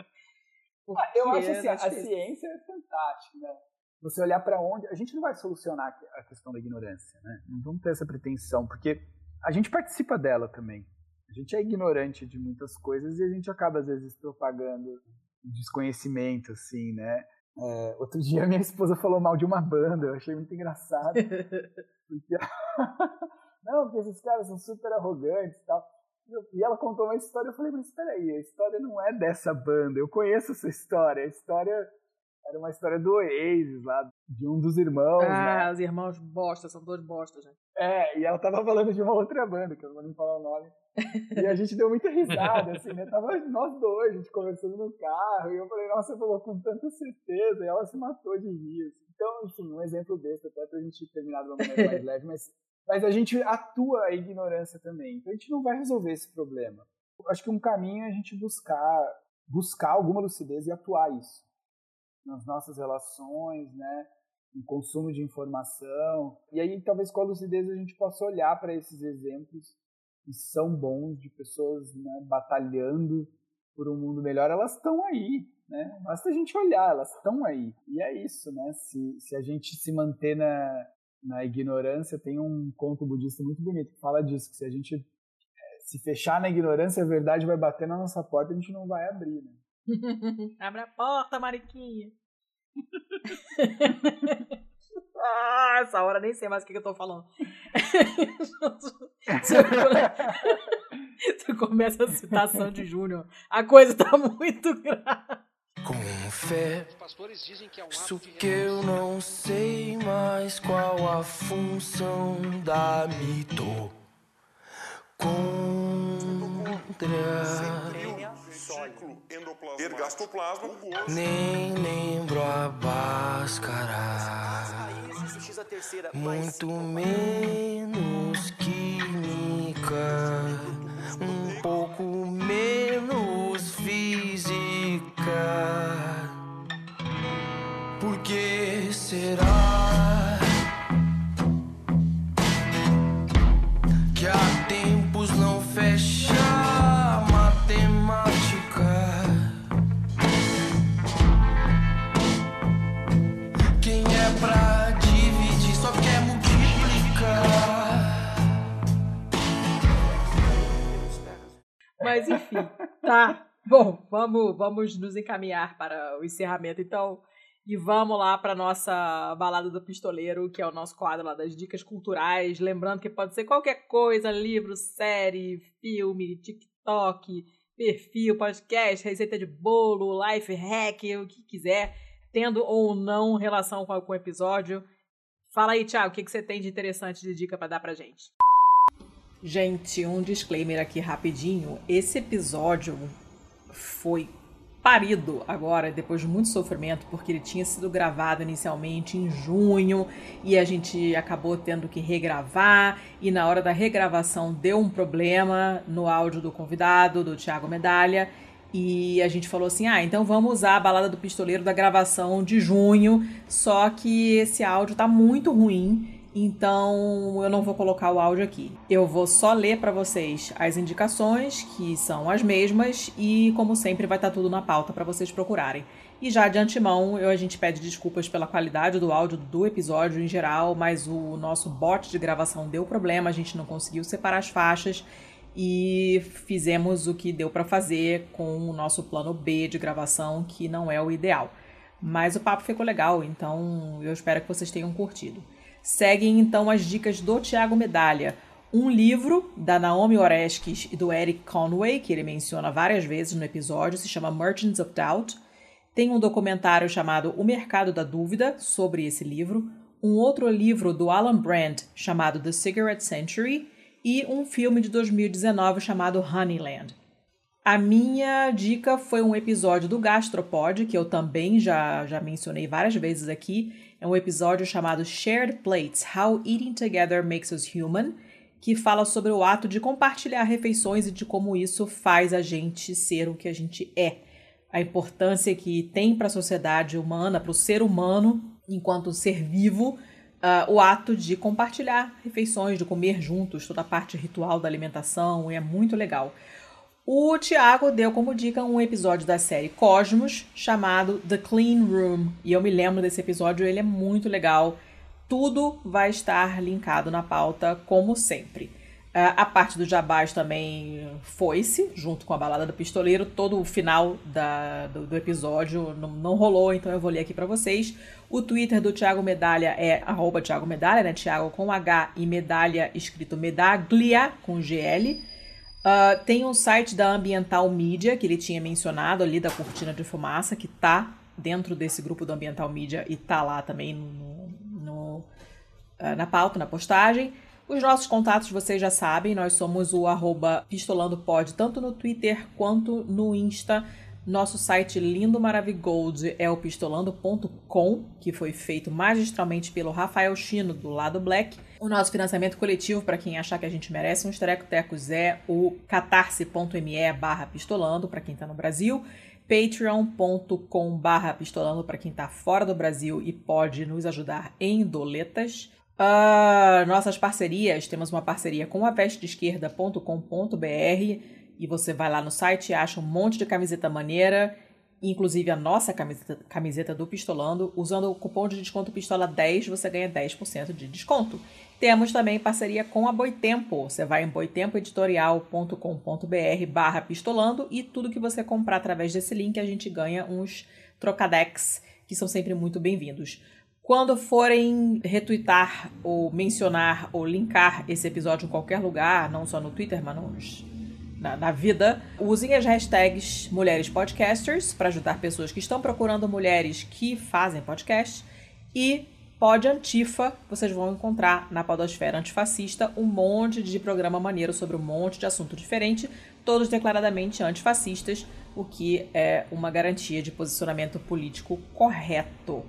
Ah, eu acho assim, a ciência é fantástica, né? Você olhar para onde. A gente não vai solucionar a questão da ignorância, né? Não vamos ter essa pretensão, porque a gente participa dela também. A gente é ignorante de muitas coisas e a gente acaba, às vezes, propagando desconhecimento, assim, né? É, outro dia minha esposa falou mal de uma banda, eu achei muito engraçado. [LAUGHS] Porque... [LAUGHS] não, porque esses caras são super arrogantes e tal. E ela contou uma história, eu falei, mas espera aí, a história não é dessa banda, eu conheço essa história. A história era uma história do Oasis lá, de um dos irmãos. Ah, né? os irmãos bosta, são dois bostas, gente. É, e ela tava falando de uma outra banda, que eu não vou nem falar o nome. [LAUGHS] E a gente deu muita risada, assim, né? Tava nós dois, a gente conversando no carro, e eu falei, nossa, você falou com tanta certeza, e ela se matou de rir. Assim. Então, enfim, um exemplo desse, até pra gente terminar de uma maneira mais [LAUGHS] leve, mas, mas a gente atua a ignorância também. Então a gente não vai resolver esse problema. Acho que um caminho é a gente buscar, buscar alguma lucidez e atuar isso nas nossas relações, né? no consumo de informação. E aí, talvez com a lucidez, a gente possa olhar para esses exemplos que são bons, de pessoas né, batalhando por um mundo melhor. Elas estão aí, né? Basta a gente olhar, elas estão aí. E é isso, né? Se, se a gente se manter na, na ignorância, tem um conto budista muito bonito que fala disso, que se a gente eh, se fechar na ignorância, a verdade vai bater na nossa porta e a gente não vai abrir, né? [LAUGHS] Abre a porta, Mariquinha. [LAUGHS] ah, essa hora nem sei mais o que, eu tô falando. [LAUGHS] Você começa a citação de Júnior. A coisa tá muito grave. Confesso que eu não sei mais qual a função da mito. Contra. Nem lembro a báscara. Muito menos química. Um pouco menos física por que será que há tempos não fecha a matemática? Quem é pra dividir só quer multiplicar. Mas enfim, tá. Bom, vamos, vamos nos encaminhar para o encerramento, então. E vamos lá para nossa balada do pistoleiro, que é o nosso quadro lá das dicas culturais. Lembrando que pode ser qualquer coisa: livro, série, filme, TikTok, perfil, podcast, receita de bolo, life hack, o que quiser, tendo ou não relação com o episódio. Fala aí, Thiago, o que, que você tem de interessante de dica para dar pra gente? Gente, um disclaimer aqui rapidinho. Esse episódio foi parido agora, depois de muito sofrimento, porque ele tinha sido gravado inicialmente em junho e a gente acabou tendo que regravar. E na hora da regravação deu um problema no áudio do convidado, do Thiago Medalha. E a gente falou assim: ah, então vamos usar a balada do pistoleiro da gravação de junho. Só que esse áudio tá muito ruim então eu não vou colocar o áudio aqui. Eu vou só ler para vocês as indicações, que são as mesmas, e como sempre vai estar tudo na pauta para vocês procurarem. E já de antemão, eu, a gente pede desculpas pela qualidade do áudio do episódio em geral, mas o nosso bot de gravação deu problema, a gente não conseguiu separar as faixas e fizemos o que deu para fazer com o nosso plano B de gravação, que não é o ideal. Mas o papo ficou legal, então eu espero que vocês tenham curtido. Seguem então as dicas do Tiago Medalha. Um livro da Naomi Oreskes e do Eric Conway, que ele menciona várias vezes no episódio, se chama Merchants of Doubt. Tem um documentário chamado O Mercado da Dúvida sobre esse livro. Um outro livro do Alan Brandt chamado The Cigarette Century. E um filme de 2019 chamado Honeyland. A minha dica foi um episódio do Gastropod, que eu também já, já mencionei várias vezes aqui. É um episódio chamado Shared Plates: How Eating Together Makes Us Human, que fala sobre o ato de compartilhar refeições e de como isso faz a gente ser o que a gente é. A importância que tem para a sociedade humana, para o ser humano, enquanto ser vivo, uh, o ato de compartilhar refeições, de comer juntos, toda a parte ritual da alimentação, é muito legal. O Tiago deu como dica um episódio da série Cosmos chamado The Clean Room. E eu me lembro desse episódio, ele é muito legal. Tudo vai estar linkado na pauta, como sempre. Uh, a parte do Jabás também foi-se, junto com a balada do pistoleiro. Todo o final da, do, do, episódio não, não, rolou, então eu vou ler aqui para vocês. O Twitter do Thiago Medalha é arroba Thiago Medalha, né? Thiago com H e medalha escrito medaglia com GL. Uh, tem um site da Ambiental Media, que ele tinha mencionado ali, da cortina de fumaça, que tá dentro desse grupo do Ambiental Media e tá lá também no, no, uh, na pauta, na postagem. Os nossos contatos vocês já sabem, nós somos o arroba pistolandopod, tanto no Twitter quanto no Insta. Nosso site lindo maravigold é o pistolando.com, que foi feito magistralmente pelo Rafael Chino, do lado Black. O nosso financiamento coletivo, para quem achar que a gente merece uns terecos é o catarse.me barra pistolando, para quem está no Brasil patreon.com barra pistolando para quem está fora do Brasil e pode nos ajudar em doletas. Uh, nossas parcerias, temos uma parceria com a vesteesquerda.com.br e você vai lá no site e acha um monte de camiseta maneira, inclusive a nossa camiseta, camiseta do Pistolando. Usando o cupom de desconto Pistola10, você ganha 10% de desconto. Temos também parceria com a Boitempo. Você vai em boitempoeditorial.com.br barra pistolando e tudo que você comprar através desse link a gente ganha uns trocadex que são sempre muito bem-vindos. Quando forem retweetar ou mencionar ou linkar esse episódio em qualquer lugar, não só no Twitter, mas nos, na, na vida, usem as hashtags Mulheres Podcasters para ajudar pessoas que estão procurando mulheres que fazem podcast e Pod Antifa, vocês vão encontrar na Podosfera Antifascista um monte de programa maneiro sobre um monte de assunto diferente, todos declaradamente antifascistas, o que é uma garantia de posicionamento político correto.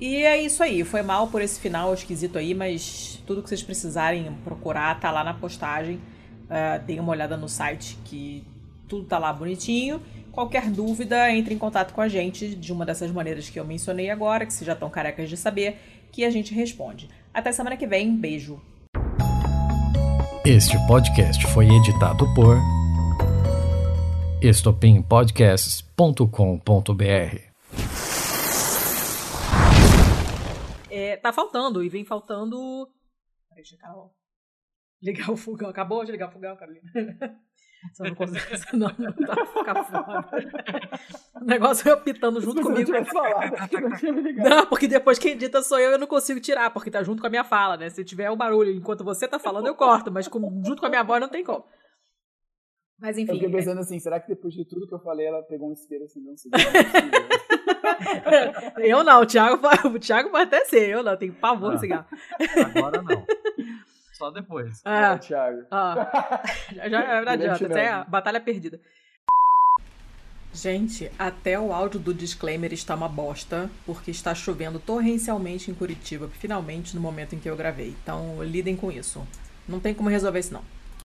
E é isso aí. Foi mal por esse final esquisito aí, mas tudo que vocês precisarem procurar tá lá na postagem. Uh, deem uma olhada no site que tudo tá lá bonitinho. Qualquer dúvida, entre em contato com a gente de uma dessas maneiras que eu mencionei agora, que vocês já estão carecas de saber, que a gente responde. Até semana que vem. Beijo. Este podcast foi editado por estopimpodcasts.com.br é, tá faltando, e vem faltando. Deixa eu ligar o fogão. Acabou de ligar o fogão, Carolina? [LAUGHS] Você não consegue. Não, não tá ficar foda. O negócio é pitando junto comigo. Não, falado, não, [LAUGHS] não, porque depois quem edita sou eu, eu não consigo tirar, porque tá junto com a minha fala, né? Se tiver o barulho enquanto você tá falando, eu corto, mas com, junto com a minha voz não tem como. Mas enfim. Eu fiquei pensando assim, será que depois de tudo que eu falei, ela pegou um isqueiro assim, não se [LAUGHS] Eu não, o Thiago, o Thiago pode até ser, eu não, tenho pavor de cigarro. Agora não. Só depois. Ah, ah Thiago. Ah, [LAUGHS] já, já não adianta, até a batalha perdida. Gente, até o áudio do disclaimer está uma bosta, porque está chovendo torrencialmente em Curitiba, finalmente no momento em que eu gravei. Então, lidem com isso. Não tem como resolver isso, não.